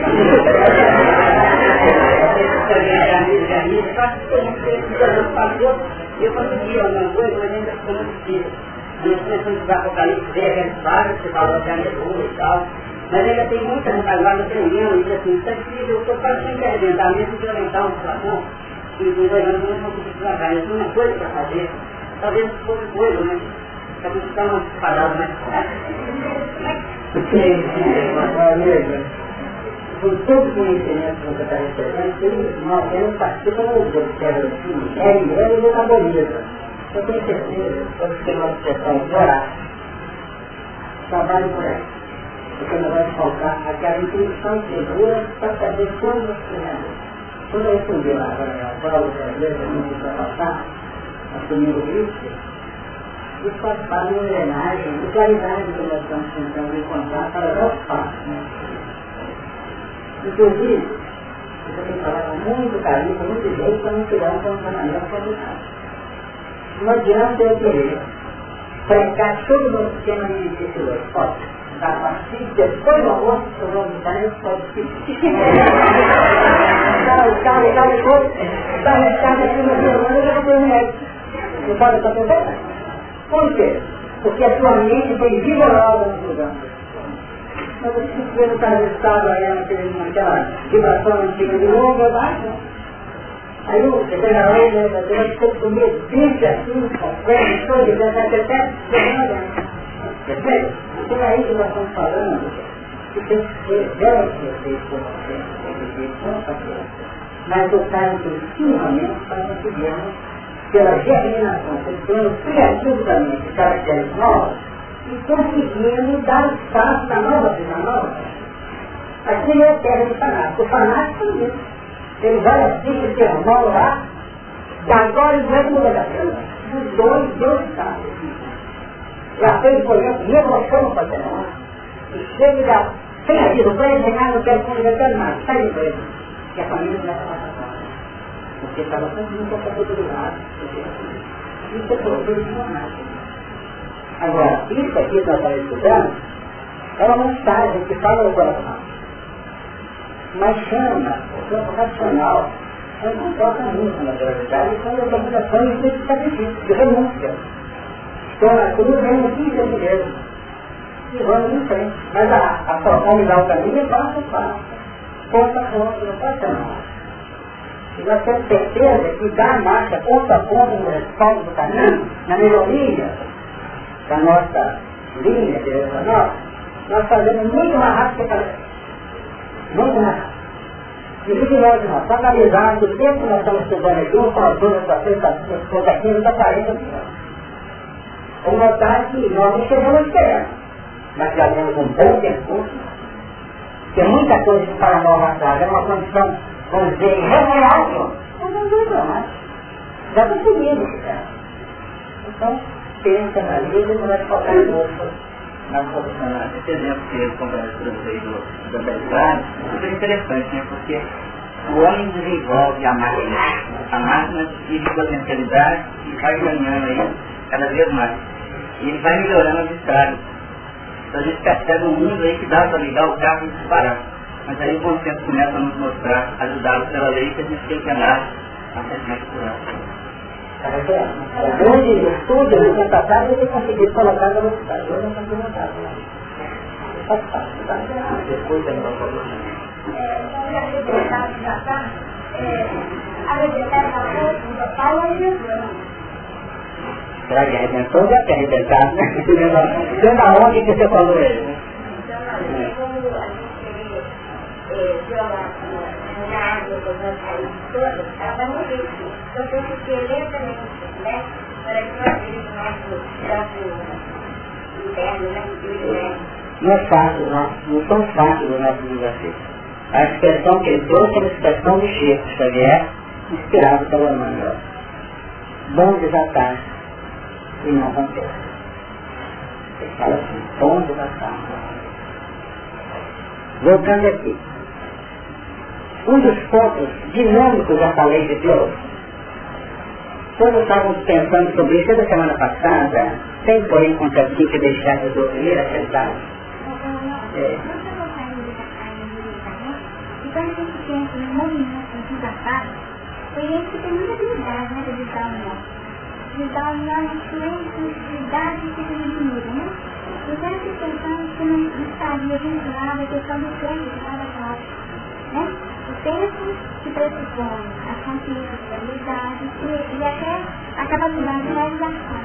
também era amigo de amigo, só que eu não sei se o passou, eu consegui alguma coisa, mas ainda ficou muito difícil. Nós começamos a estudar Apocalipse, ver aqueles vários que falam de aleluia e tal. Mas ainda tem muita gente agora aprendendo, e assim, está difícil, eu estou quase sem interventar, mesmo que aumentar uma situação, e com dois anos não consigo trabalhar, eu tenho uma coisa para fazer, talvez fosse coisa, mas para buscar uma palavra mais clara. Com todo o conhecimento que você está recebendo, nós temos partículas do cérebro, é e é e metaboliza. Eu tenho certeza, quando você tem uma expressão de orar, trabalho por aí porque não vai faltar aquela intuição segura para saber quando você realiza. Quando eu fui lá a prova brasileira, que não precisa passar, assumindo o risco, isso faz parte de uma engrenagem de claridade que nós estamos tentando encontrar para dar os passos. Né? Inclusive, você tem que falar com muito carinho, com muito jeito, para não criar um funcionamento complicado. Não adianta eu querer trancar todo o meu sistema alimentício hoje. Pode a partir depois do almoço, eu vou me dar esse pode Está está está depois, está arriscado aqui no violão e eu vou ter um médico. Não pode estar pensando? Por quê? Porque a sua mente foi vigorosa no lugar. Quando a gente vê no estado aí naquela vibração antiga de novo, eu baixo. Aí você tem a lei, né? Você vai ter comido 30, assim, sofrendo, todo, está até Percebe? Então é aí que nós estamos falando, que tem que ser, ser feito com você, que ser com paciência. Mas o cara principalmente para conseguirmos, pela germinação, plano criativo da mente, caracteres novos, e conseguimos dar espaço na nova vida nova. Aqui é terra do fanático. O fanático é isso. Ele assistir esse irmão lá, da agora em diante muda da vida. Dos dois, dois estados. Já fez, por exemplo, negociou para nada. E chega e dá, aviso, vai ganhar, não quero comer, não quero mais, sai de empresa. E a família começa a passar. Porque estava cumprindo com a possibilidade. Isso é problema de fanático. Agora, isso aqui que nós estamos estudando é uma mensagem que fala no coração. Mas chama campo racional não comporta muito na realidade são as obrigações de sacrifício, de renúncia. Estou na cruz, renuncio a si mesmo. E vamos em frente. Mas a, a forma de dar o caminho é passo a passo. Ponto a ponto, não ser mal. E nós temos certeza que dar marcha ponto a ponto no respaldo do caminho, na melhoria, da nossa linha direcional, nós fazemos muito mais rápido que a. Muito mais rápido. E o que nós analisarmos o tempo que nós estamos estudando aqui, um para dois, para três, para quinze, para quarenta. Vamos notar que nós não chegamos esperando, mas já temos um bom tempo, que muita coisa que para nós atrás é uma condição, vamos dizer, irrevogável, nós não vamos mais. Já conseguimos. Então, pensa na vida e não vai faltar outro na profissional. Esse exemplo que conversou aí do, da Belgrado é super interessante, né? Porque o homem desenvolve a máquina. A máquina adquire potencialidade e vai ganhando aí cada vez mais. E ele vai melhorando as estradas. Então a gente percebe um mundo aí que dá para ligar o carro e disparar. Mas aí o bom senso começa a nos mostrar, ajudado pela lei, que a gente tem que andar até mais por Onde estuda, no tempo atrás, ele conseguiu colocar a velocidade. Eu não consegui montar. Faz parte, tá? Depois da nossa Será que arrebentou? Já tem arrebentado, né? Então, da onde que você falou isso? Então, como a gente ela vai lentamente, né? Para que nós vejamos o nosso campo interno, né? Não é fácil, não, não tão fácil o nosso desafio. A expressão que ele trouxe é uma expressão do Chico Xavier, inspirado pelo Emmanuel. Bom desatar e não romper. Ele fala assim, bom desatar. Voltando aqui. Um dos pontos dinâmicos da falei de Deus quando estávamos pensando sobre isso da semana passada, sem porém contatinho que deixar de dormir aceitar. É. quando a gente pensa no movimento do desafio, tem gente que tem muita habilidade né, de visitar o nosso. Visitar o nosso influência, que fica diminuída, né? Então eu fico pensando que não estaria vinculada a questão do de cada classe, né? Tempo que pressupõe a realidade e, e até a capacidade de realização.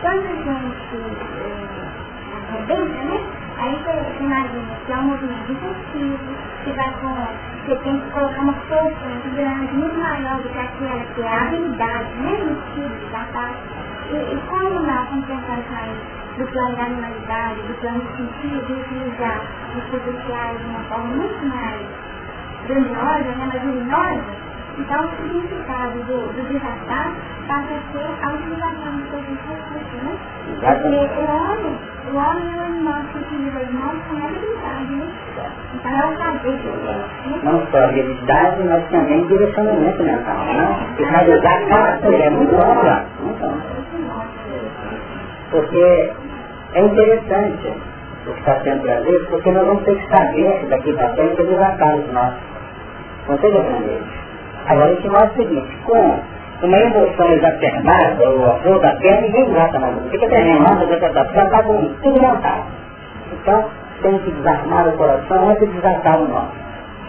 Quando a gente é, arrebenta, né? Aí você imagina que é um movimento intensivo, que vai com. Você tem que colocar uma força muito grande, muito maior do que aquela que é a habilidade, né? No estilo de batalha. E, e como estamos tentando sair do plano da animalidade, do plano do sentido, de utilizar os potenciais de uma forma muito mais grandiosa, né, luminosa, então o significado do, do desatar passa a ser a utilização dos seus recursos, né? Porque o homem, o homem e o animal que utiliza os mãos são habilidade, né? Então é o saber né? Não só habilidade, mas também direcionamento mental, né? E realizar cada coisa é muito ampla. Porque é interessante o que está sendo trazido, porque nós vamos ter que saber daqui para frente os atalhos nossos. Seja grande. Agora, o que mostra é o seguinte, com uma emoção exacerbada, o avô da perna, ninguém nota mais. Fica tremendo, já está com tudo montado. Então, tem que desarmar o coração antes de desatar o nosso.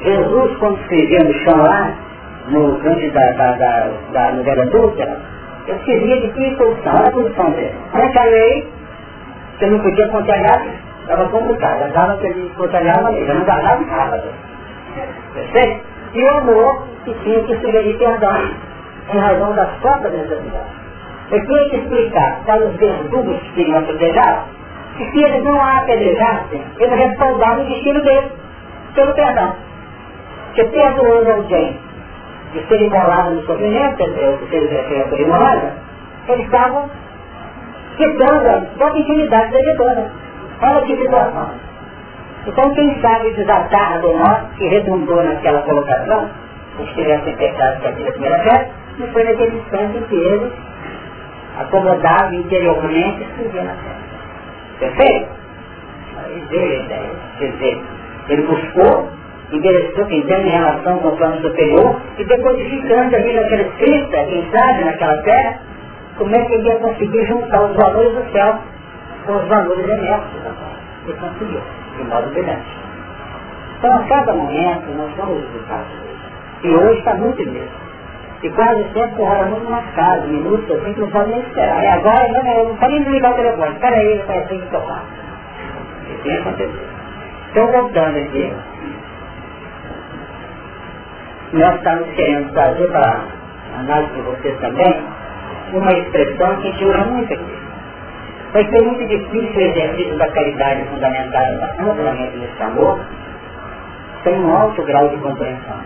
Jesus, quando escrevia no chão lá, no grande da, da, da, da mulher adulta, eu escrevia de que posição, olha a posição dele. Olha que a lei, que não podia contagiar, estava complicado. As aulas que ele contagiava, ele não guardava nada. Perfeito? E o amor que tinha que sugerir perdão, em razão das próprias necessidades. Eu tinha que explicar para os verdugos que queriam apedrejar, que se eles não a apedrejassem, eles respaldavam o destino deles, pelo perdão. Porque perdoando alguém de ser igualado no sofrimento, de ser imorada, eles estavam quitando a própria intimidade da editora. Olha que situação. Então quem sabe desatar do nós, que redundou naquela colocação, se estivessem pecados daquela primeira vez, não foi naquele instante que eles acomodavam interiormente e se na terra. Perfeito? Aí veio a ideia. Quer dizer, ele buscou endereçou quem tem em relação com o plano superior e decodificando ali naquela escrita, quem sabe, naquela terra, como é que ele ia conseguir juntar os valores do céu com os valores emersos da terra. E conseguiu, de modo brilhante. Então, a cada momento, nós vamos visitar E hoje está muito mesmo. E quase sempre demora muito mais caro, minutos, assim, que não pode nem esperar. E agora, não, não, não pode nem ligar o telefone. Espera aí, eu tenho que tomar. Isso tem acontecido. Então, voltando aqui, nós estamos querendo trazer para a análise de vocês também uma expressão que a gente usa muito aqui. Vai ser muito difícil o exercício da caridade fundamentada amplamente nesse amor sem um alto grau de compreensão.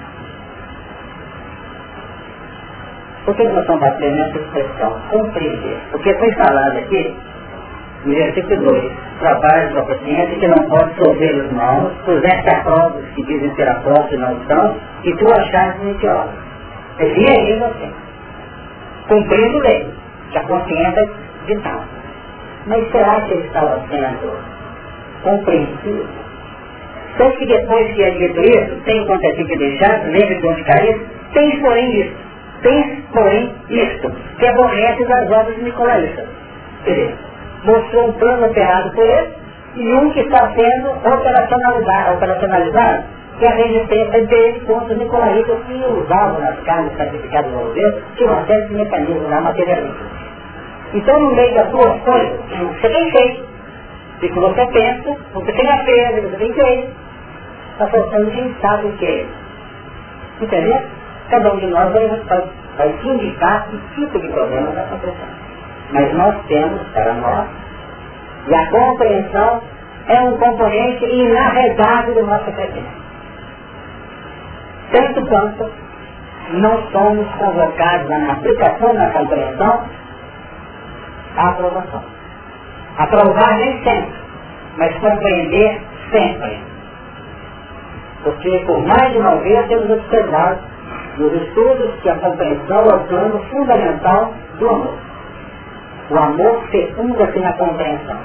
Que nós estamos batendo nessa expressão? Compreender. Porque foi falado aqui no versículo 2, trabalho uma paciência que não pode sorver os mãos, puseste a prova que dizem ser apóstolos e não são, e tu achaste mentirosos. Devia aí você. Cumprindo lei, que a consciência de tal. Mas será que ele estava sendo compreensivo? Tanto que depois que é isso, tem o acontecido de deixar, lembre de onde caiu, tem porém isso. Tem porém isto, que aborrece das obras de. Quer mostrou um plano operado por ele e um que está sendo operacionalizado, operacionalizado que é a resistência dele contra os que usavam nas carnes sacrificadas no governo, que uma série de mecanismos lá materialistas. Então, no meio das duas coisas, você tem feito, e que você pensa, você tem a perda, você tem feito, está faltando quem sabe o que é. Entendeu? Cada um de nós vai, vai, vai indicar que tipo de problema está acontecendo. Mas nós temos para nós, e a compreensão é um componente inarredável do nosso crescimento. Tanto quanto não somos convocados na aplicação da compreensão à aprovação. Aprovar nem sempre, mas compreender sempre. Porque por mais de uma vez temos observado nos estudos que a compreensão é o plano fundamental do amor. O amor fecunda-se na compreensão.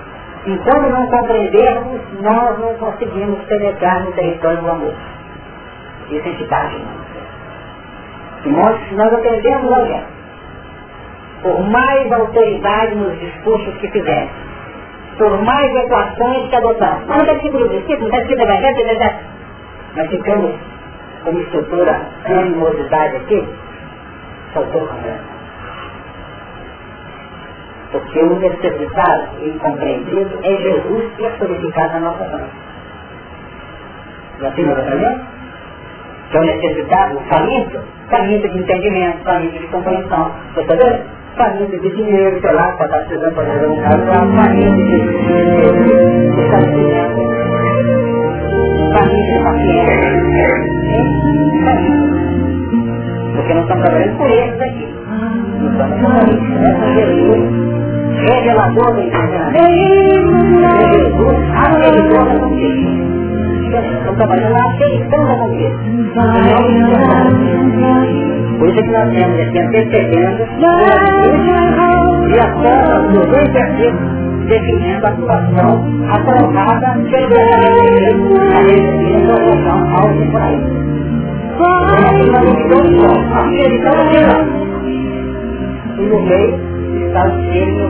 Enquanto não compreendermos, nós não conseguimos penetrar no território do amor. Isso é. De modo que nós aprendemos a ver. Por mais autoridade nos discursos que fizemos, por mais equações que adotamos, não está escrito no discípulo, não está escrito na verdade, nós ficamos como estrutura animosidade aqui, faltou conversa. Porque o necessitado e incompreendido é Jesus personificado na nossa vida. Já tem outra também? Que é o necessitado, o faminto, faminto de entendimento, faminto de compreensão. Você está vendo? Faminto de dinheiro, sei lá, para estar precisando fazer um caso, faminto de, de, conhecimento, faminto de paciência. Porque nós estamos trabalhando por esses aqui. Nós estamos trabalhando com Jesus revelador da eternidade. É Jesus, acreditou na conquista. Estão trabalhando lá, acreditando na conquista. Por isso é que nós temos aqui antecedendo e a forma dos dois versículos definindo a situação aprovada pelo Deus a resumir a proporção ao. Acreditando e no meio está o cheiro e eu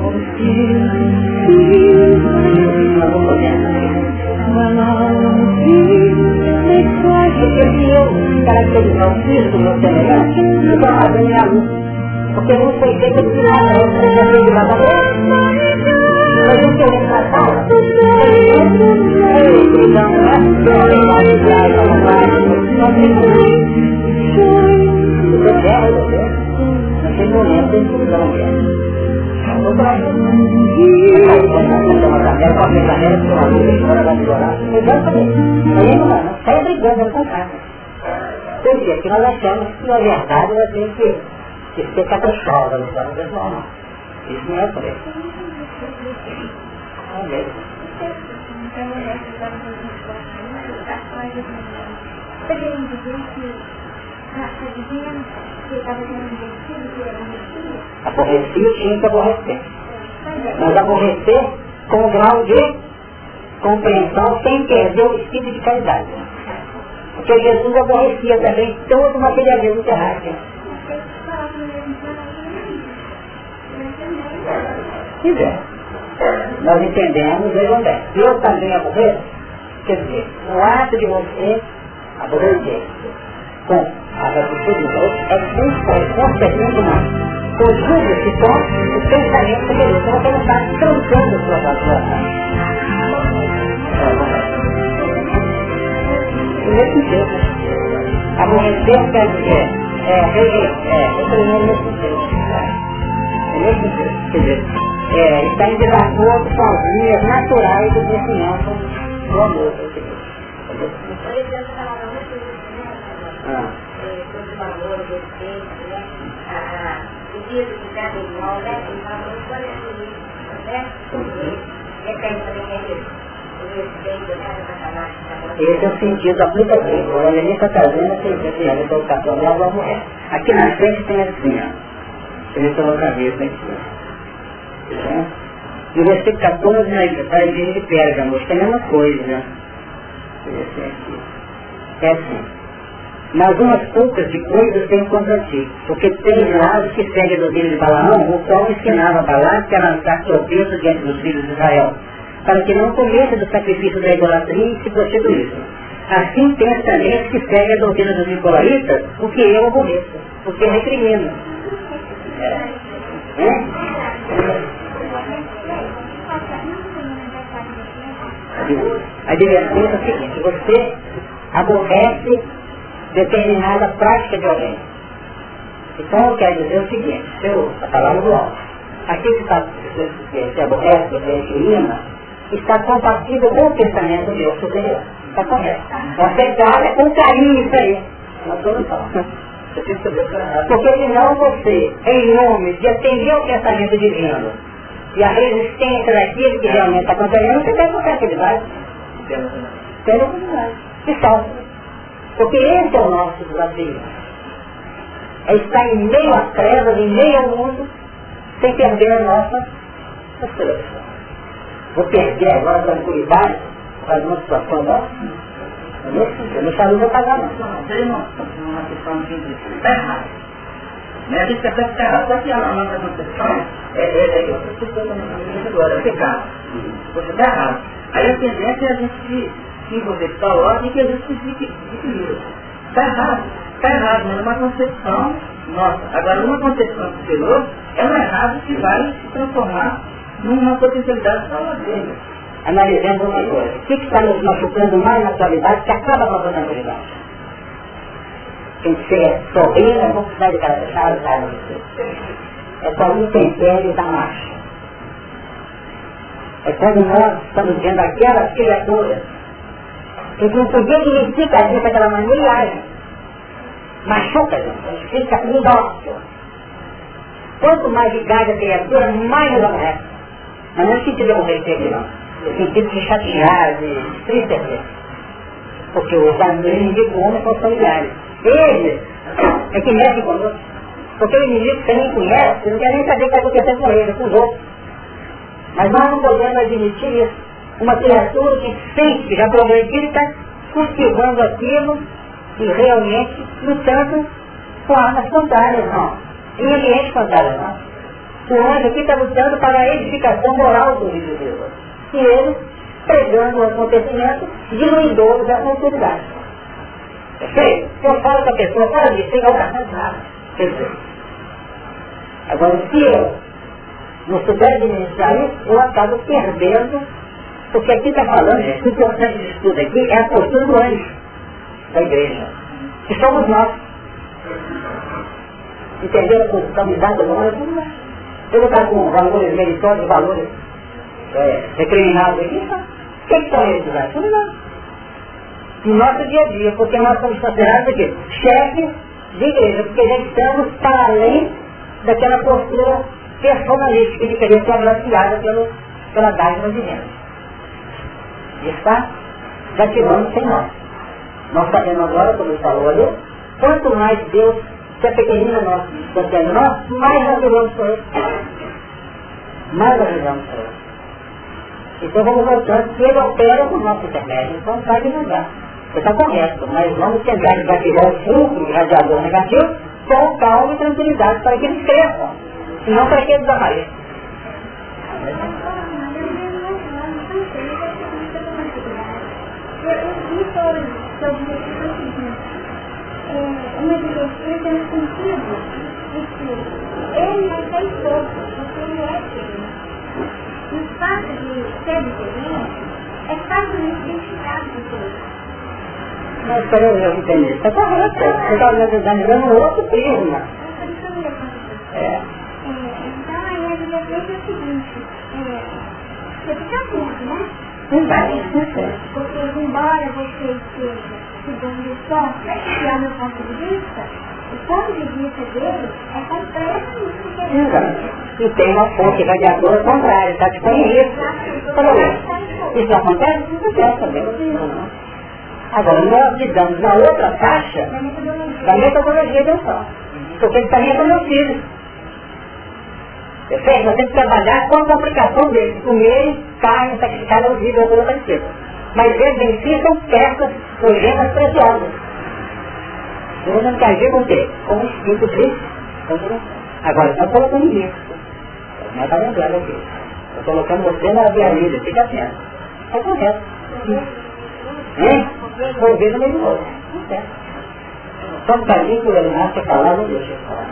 vou Nós vamos Porque se eu caracterizar o do meu semelhante, eu estou fazendo minha luz. Porque não foi feito de nada, eu não foi feito de nada Mas eu quero tratar, ele não é uma viagem, uma viagem, não tem Eu quero, naquele momento, eu não quero. Sai brigando o? Porque nós achamos que a verdade ela tem que, ser caprichosa no plano pessoal, não. Isso não é. Não é Aborrecia tinha que aborrecer. Mas aborrecer com o grau de compreensão sem perder o espírito de caridade. Porque Jesus aborrecia também todo o materialismo terráqueo. É. Nós entendemos, veja onde é. Eu também aborreço. Quer dizer, o ato de você aborrecer com a atitude do outro é muito consequente mais conjuga-se com o pensamento poderoso. Então você não está cantando sua atuação. Do mesmo jeito, aborrecer quer dizer, é, é, reprimir nesse jeito. Do mesmo quer dizer, é, está em desacordo com as linhas naturais do crescimento do amor. Ah. Né? Então, assim, né? Depende também disso. Esse é o sentido aplicativo. O está trazendo essa ideia de colocação algo mulher. Aqui na frente tem assim, ó. Ele colocou a cabeça aqui. Né? E o versículo 14 né, para a igreja de Pérgamo, é a mesma coisa. Aqui. É assim. Mas umas poucas de coisas tem contra ti, porque tem lado que segue a doutrina de Balaão, o qual ensinava Balaão que a lançar tropeço diante dos filhos de Israel, para que não cometa do sacrifício da idolatria e se prostituísse. Assim pensa também que segue a doutrina dos Nicolaitas, o que eu aborreço, porque recrimino. É? A diversão é a seguinte, você aborrece determinada prática de alguém. Então eu quero dizer o seguinte, eu, a palavra do alto, aquele que está, se aborrece, que inclina, está compatível com o pensamento meu superior. Está correto. Você trabalha com carinho isso aí. Uma solução. Porque senão você, em nome de atender o pensamento divino e a resistência daquele que realmente está contrariando, você tem qualquer atividade. Tem oportunidade. E salva. Porque esse é o nosso desafio. É estar em meio às trevas, em meio ao mundo, sem perder a nossa seleção. Vou perder agora a tranquilidade para uma situação nossa. Eu não sabia vou pagar não. Não, uma questão simples. Está errado. Né? A gente está certo errado. Só que a nossa concepção é, é, é, eu estou falando agora, é pecado. Você está errado. Aí a tendência é a gente se concepção ordem que existe equilíbrio. Está errado. Está errado, mas uma concepção nossa. Agora, uma concepção superior é um errado que vai se transformar numa potencialidade salvadeira. Analisando uma coisa. O que está nos machucando mais na atualidade que acaba com a potencialidade? Tem que ser sorrindo, não precisa de cara fechada, cara É só um tempero da marcha. É quando nós estamos vendo aquelas criaturas porque não podia admitir que agia daquela maneira e age. Machuca, gente. Fica indócil. Quanto mais ligada a criatura, mais ela morre. Mas não é sentido de morrer aqui, não. No sentido de chatear, de tristecer. Porque os inimigos do homem são familiares. Eles é que mexe conosco. Porque o inimigo que você nem conhece, não quer nem saber o que está acontecendo com ele, com os outros. Mas nós não podemos admitir isso uma criatura que sente já progredido está cultivando aquilo e realmente lutando com armas contrárias, não. Em ambiente contrário, não. O anjo aqui está lutando para a edificação moral do indivíduo. E ele pregando um acontecimento diluidor da autoridade. Perfeito? Eu falo com a pessoa, fala disso, tem de nada. Perfeito. Agora, se eu não souber administrar isso, eu acabo perdendo, porque aqui está falando, gente, o importante de tudo aqui é a postura do anjo da igreja, que somos nós. Entenderam a posição de dada do anjo? Ele está com valores meritórios, valores é, recriminados aqui, tá? o que, que são esses? Tudo não. No nosso dia a dia, porque nós somos considerados aqui, chefes de igreja, porque já estamos para além daquela postura personalística de querer ser agraciada pelo, pela dádiva divina. Está gatilhando sem nós. Nós sabemos agora, como ele falou ali, quanto mais Deus se apequenina nós, até nós, mais ajudamos por ele. Mais ajudamos por ele. Então vamos voltando que ele opera com o nosso intermédio, então vai devagar. Você está correto, mas vamos tentar desativar o de radiador negativo com calma e tranquilidade para que eles cresçam, não para que eles desapareçam. uma diretriz no sentido de que ele não tem força, porque ele é diferente. O fato de ser diferente é facilmente identificado por ele. Mas peraí, eu entendi. Está correto. Você está analisando outro prisma. É. Então aí a diretriz é o seguinte, você fica atento, né? Porque embora você esteja segundo só que é o meu ponto de vista, o ponto de vista dele é completamente diferente. E tem uma fonte radiadora contrária, está disponível. Isso acontece? Não acontece também. Agora, nós lidamos na outra faixa da metodologia de ação. Porque ele também é conhecido. Perfeito? Nós temos que trabalhar com a complicação dele. Comer carne sacrificada ao vivo, ou coisa. Mas eles em si são peças ou gemas preciosas. Nós temos que agir com o quê? Com o espírito de Agora, está colocando isso. Não está lembrando aqui. Estou colocando você na via livre, fica atento. Está correto. Hein? Volver no meio do outro. Não certo. Só um bocadinho que o Leonardo quer falar, não deixa eu falar.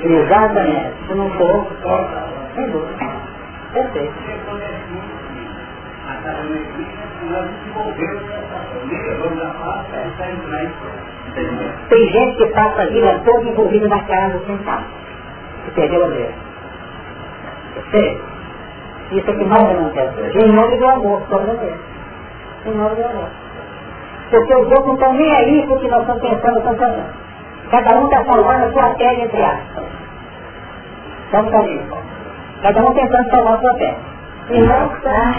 Exatamente. Se não for, sem dúvida. Perfeito. Tem gente que passa a vida toda envolvida na casa sem estar que perdeu a. Perfeito? Isso é que nós acontece. Em nome do amor, só você. Em nome do amor. Porque os outros não estão nem aí porque nós estamos pensando tanta Cada um está salvando a sua pele, entre aspas. Só um bocadinho. Cada um tentando salvar a sua pele. E não está,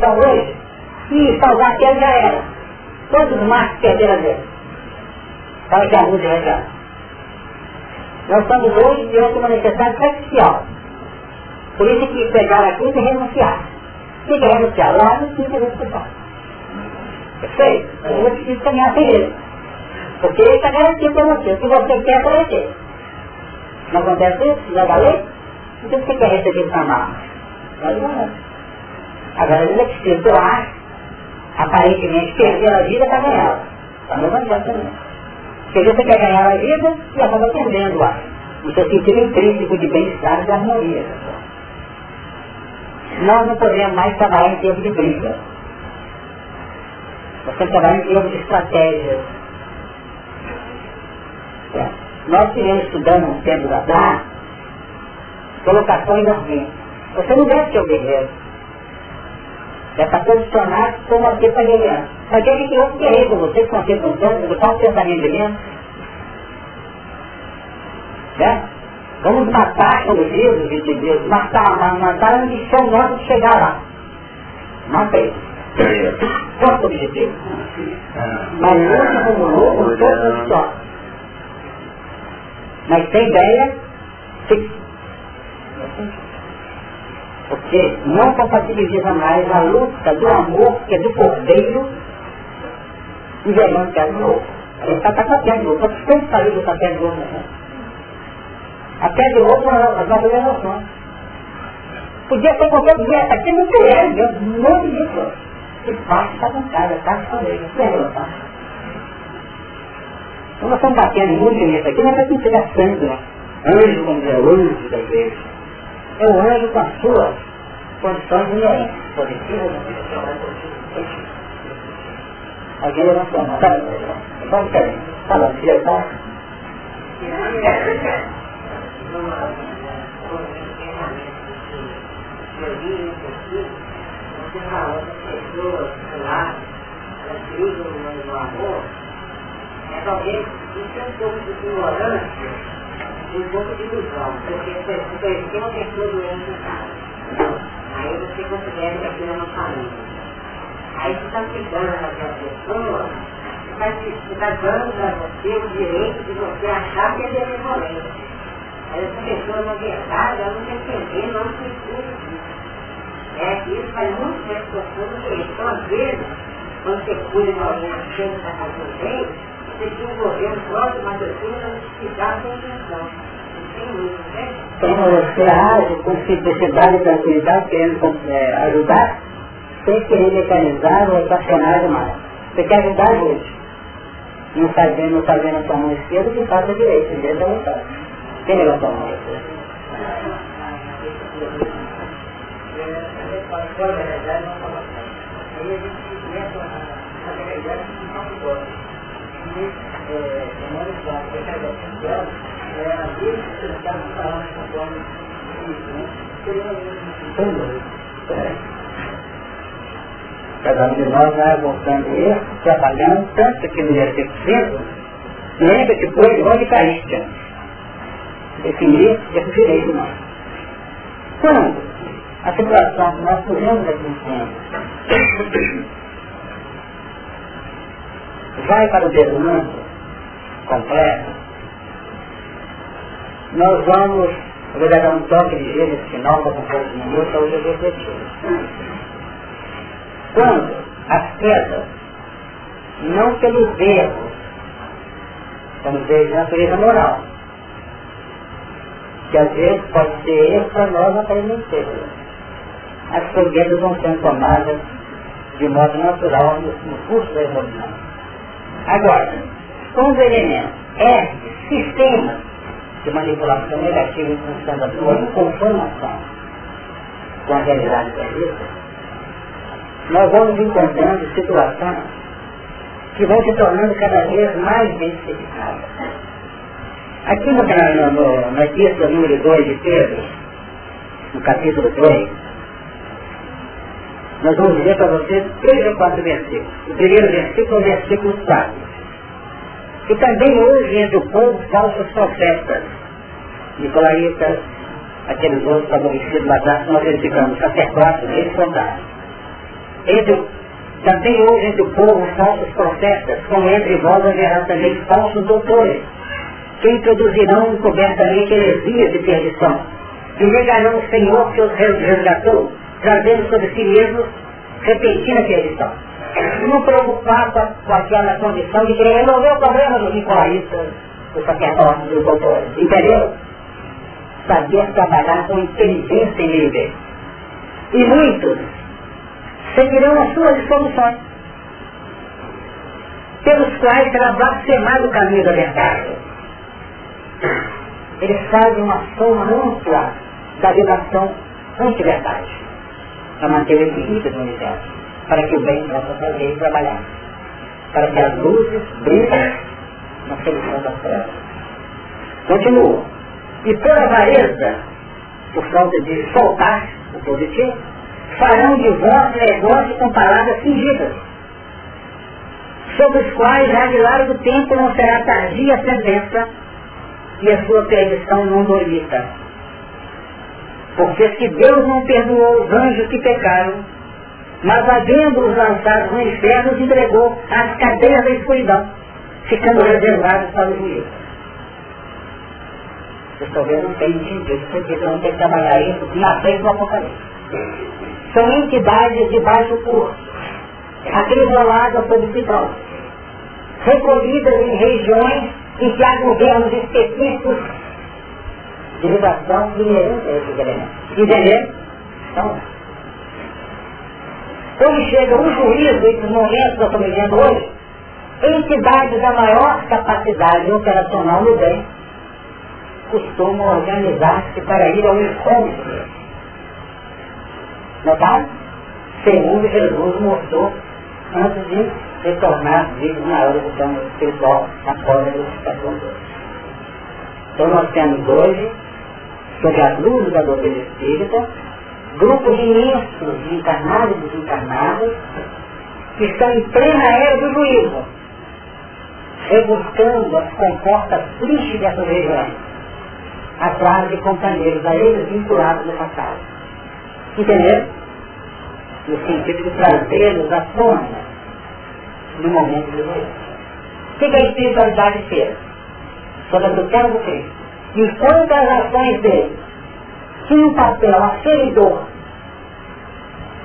talvez, se salvar a pele já era. Todos os marcos perderam a ver. Para que a luz regasse. Nós estamos hoje diante de uma necessidade sacrificial. Por isso que pegar a cruz e renunciar. O que é renunciar? Lá no quinto renunciar. Perfeito? Eu preciso caminhar sem ele. Porque ele está garantindo para você o que você quer para você. Não acontece isso? Já falei? Então você quer receber essa marca? Agora ele é preciso doar, aparentemente perder a vida para ganhar. Para não ganhar também. Porque você quer ganhar a vida e acaba perdendo a o seu sentido intrínseco de bem-estar e de harmonia. Nós não podemos mais trabalhar em termos de briga. Que trabalhar em termos de estratégias. É. Nós tivemos estudando um tempo da dar colocações assim. Você não deve ser o guerreiro. É para posicionar como aqui para guerrear. Mas ele que outro guerreiro com você, com você contando, botar o pensamento de dentro. Né? Vamos matar, como diz de Deus, matar, matar onde são nós de chegar lá. Mata ele. Qual é o objetivo? Mas hoje como louco, todos só. Mas tem ideia fixa. Porque não compatibiliza mais a luta do amor, que é do cordeiro, e verão que é do louco. Ele está com a pé de outro, sempre saiu do pé de outro, né? A pé de outro, as nossas emoções. Podia ser qualquer dia, aqui não tem, é, um monte de coisa. E está com casa, está com não tá? Então nós estamos batendo muito nisso aqui, não é para tirar sangue, né? Anjo, como dizer, o anjo da igreja. É o anjo com as suas condições inerentes, positivas ou negativas. Alguém levantou a mão. Tá, vamos ter. Fala, filha, tá? Você fala das pessoas lá, elas brigam no amor, é talvez isso é um pouco de ignorância e um pouco de ilusão, porque você conheceu uma pessoa doente em casa. Aí você considera que aquilo é uma família. Aí você está cuidando daquela pessoa, você está dando a você o direito de você achar que é benevolente. Aí essa pessoa, na verdade, ela não está entendendo, ela não precisa disso. É, isso faz muito profundo que isso. Então, às vezes, quando você cuida de alguém achando que está fazendo bem, você desenvolver um próprio raciocínio para justificar a sua intenção. Então você age com simplicidade e tranquilidade, querendo é, ajudar, sem querer mecanizar ou estacionar demais. Você quer ajudar a gente. Não fazendo, não fazendo a sua mão esquerda, que faça a direita, direita da vontade. Quem levantou a mão esquerda? Cada um de nós vai voltando erro, trabalhando tanto que não ia ser lembra que foi igual de carícia. Definir é o direito nosso. Quando a situação que nós podemos aqui vai para o desmando completo, nós vamos, eu vou dar um toque de gelo final para um pouco de minuto, hoje eu quando as quedas, não pelos erros, vamos ver de natureza moral, que às vezes pode ser erro para nós aparentemente. As quedas vão sendo tomadas de modo natural no curso da evolução. Agora, com os elementos é sistema de manipulação negativa em função da sua inconformação com a realidade da vida, nós vamos encontrando situações que vão se tornando cada vez mais bem especificadas. Aqui no, no, no, na epístola número 2 de Pedro, no capítulo 3, nós vamos dizer para vocês três ou quatro versículos. O primeiro versículo é o versículo 4. E também hoje entre o povo falsos profetas, Nicolaitas, aqueles outros favorecidos lá atrás, nós verificamos, sacerdotes, eles soldados entre, também houve entre o povo falsos profetas, como entre vós haverá também falsos doutores, que introduzirão encobertamente heresias de perdição, e negarão o Senhor que os resgatou, trazendo sobre si mesmos repentina perdição. Não preocupar com aquela condição de querer resolver o problema dos nicolaítas, dos sacerdotes, dos doutores, entendeu? Saber trabalhar com inteligência em meio E muitos seguirão as suas soluções, pelos quais será blasfemado o caminho da verdade. Eles fazem uma soma ampla da vibração anti-verdade, para manter o equilíbrio do universo, para que o bem possa fazer e trabalhar, para que as luzes brilhem na solução das trevas. Continua. E por avareza, por falta de soltar o positivo, farão de vós negócio com palavras fingidas, sobre os quais já de largo tempo não será tardia a sentença e a sua perdição não dormita. Porque se Deus não perdoou os anjos que pecaram, mas havendo-os lançados no inferno, os entregou às cadeias da escuridão, ficando reservados para o juízo. Vocês talvez não tenham entendido, porque não tem que trabalhar isso na frente do Apocalipse são entidades de baixo curso, acrivoladas sob cidade, recolhidas em regiões em que há governos específicos de vibração inerente a esses elementos. Entendeu? Então, quando chega um juízo, nesses momentos que eu estou vivendo hoje, entidades da maior capacidade operacional no bem costumam organizar-se para ir ao encontro. Notaram? Segundo Jesus mostrou antes de retornar vivos na hora do plano espiritual após a glorificação de Então nós temos hoje, sob a luz da doutrina espírita, grupos imensos de encarnados e desencarnados que estão em plena era do juízo, rebuscando as comportas tristes dessas regiões, atrás de companheiros a eles vinculados no passado. Entenderam? No sentido de trazê-los à tona no momento do juízo. O que a espiritualidade fez? Sobre a tutela do Cristo. Enquanto as ações dele tinham um papel aferidor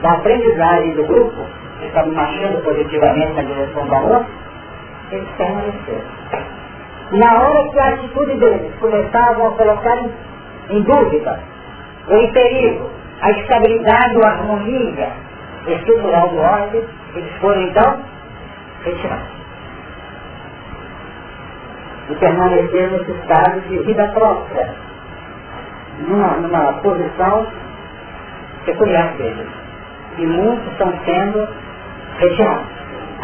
da aprendizagem do grupo, que estava marchando positivamente na direção do amor, eles permaneceram. Na hora que a atitude deles começava a colocar em dúvida, ou em perigo, a estabilidade ou harmonia estrutural do ordem, eles foram então retirados. E permaneceram nesse estado de vida própria, numa, numa posição peculiar deles. E muitos estão sendo retirados.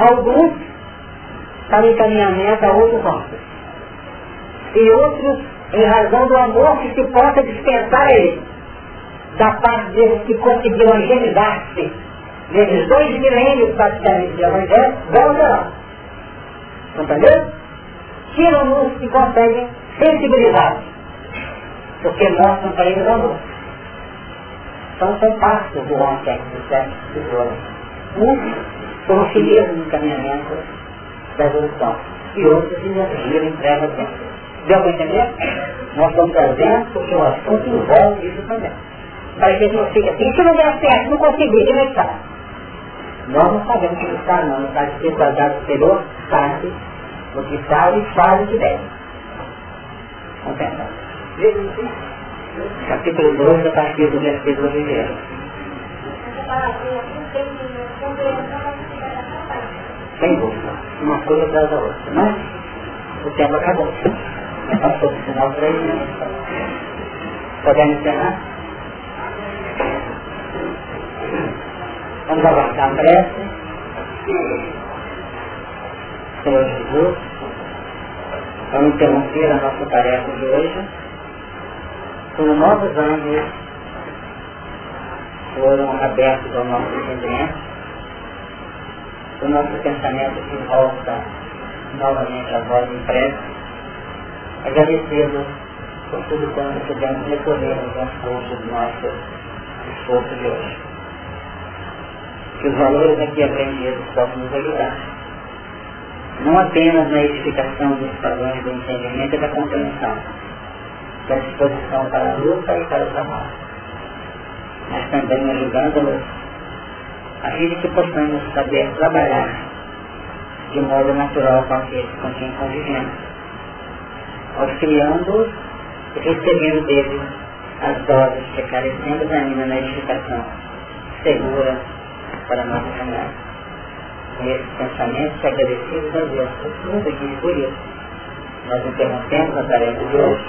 Alguns para encaminhamento a outros homens. E outros em razão do amor que se possa dispensar a eles. Da parte deles que conseguiram angelizar-se nesses dois milênios praticamente de evangelho, voltarão. Entendeu? Tiram-nos que conseguem sensibilizar porque mostram para eles amor. São compassos do homem que é do sexo espiritual. Uns foram filiados no encaminhamento da evolução e outros emergiram em trevas dentro. Deu para entender? Nós estamos trazendo porque o assunto envolve isso também. Para que a gente não fique assim, se não der certo, não consegui, como é que está? Nós não sabemos o que está, não. Está a superior, sabe o que sabe e o que deve. Compreendam? Capítulo 2, a partir do versículo 1. Sem dúvida. Uma coisa atrás da outra, né? O tempo acabou. Passou o final três minutos. Podemos encerrar? Vamos avançar a prece. Senhor Jesus, vamos interromper a nossa tarefa de hoje como novos ângulos foram abertos ao nosso entendimento, o nosso pensamento se volta novamente à voz impressa, agradecendo por tudo quanto pudemos recolher no transcurso do nosso esforço de hoje. Que os valores aqui aprendidos possam nos ajudar. Não apenas na edificação dos padrões do entendimento e da compreensão, à disposição para a luta e para o trabalho. Mas também ajudando-nos a fim de que possamos saber trabalhar de modo natural com aqueles com quem convivemos, auxiliando e recebendo deles as doses que carecemos ainda na edificação segura para a nossa. Com esses pensamentos agradecidos a Deus por tudo aqui por isso. Nós interrompemos a tarefa de hoje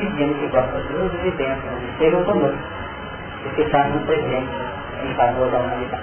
pedindo que vossas luzes e bênçãos estejam conosco e que façam presente em favor da humanidade.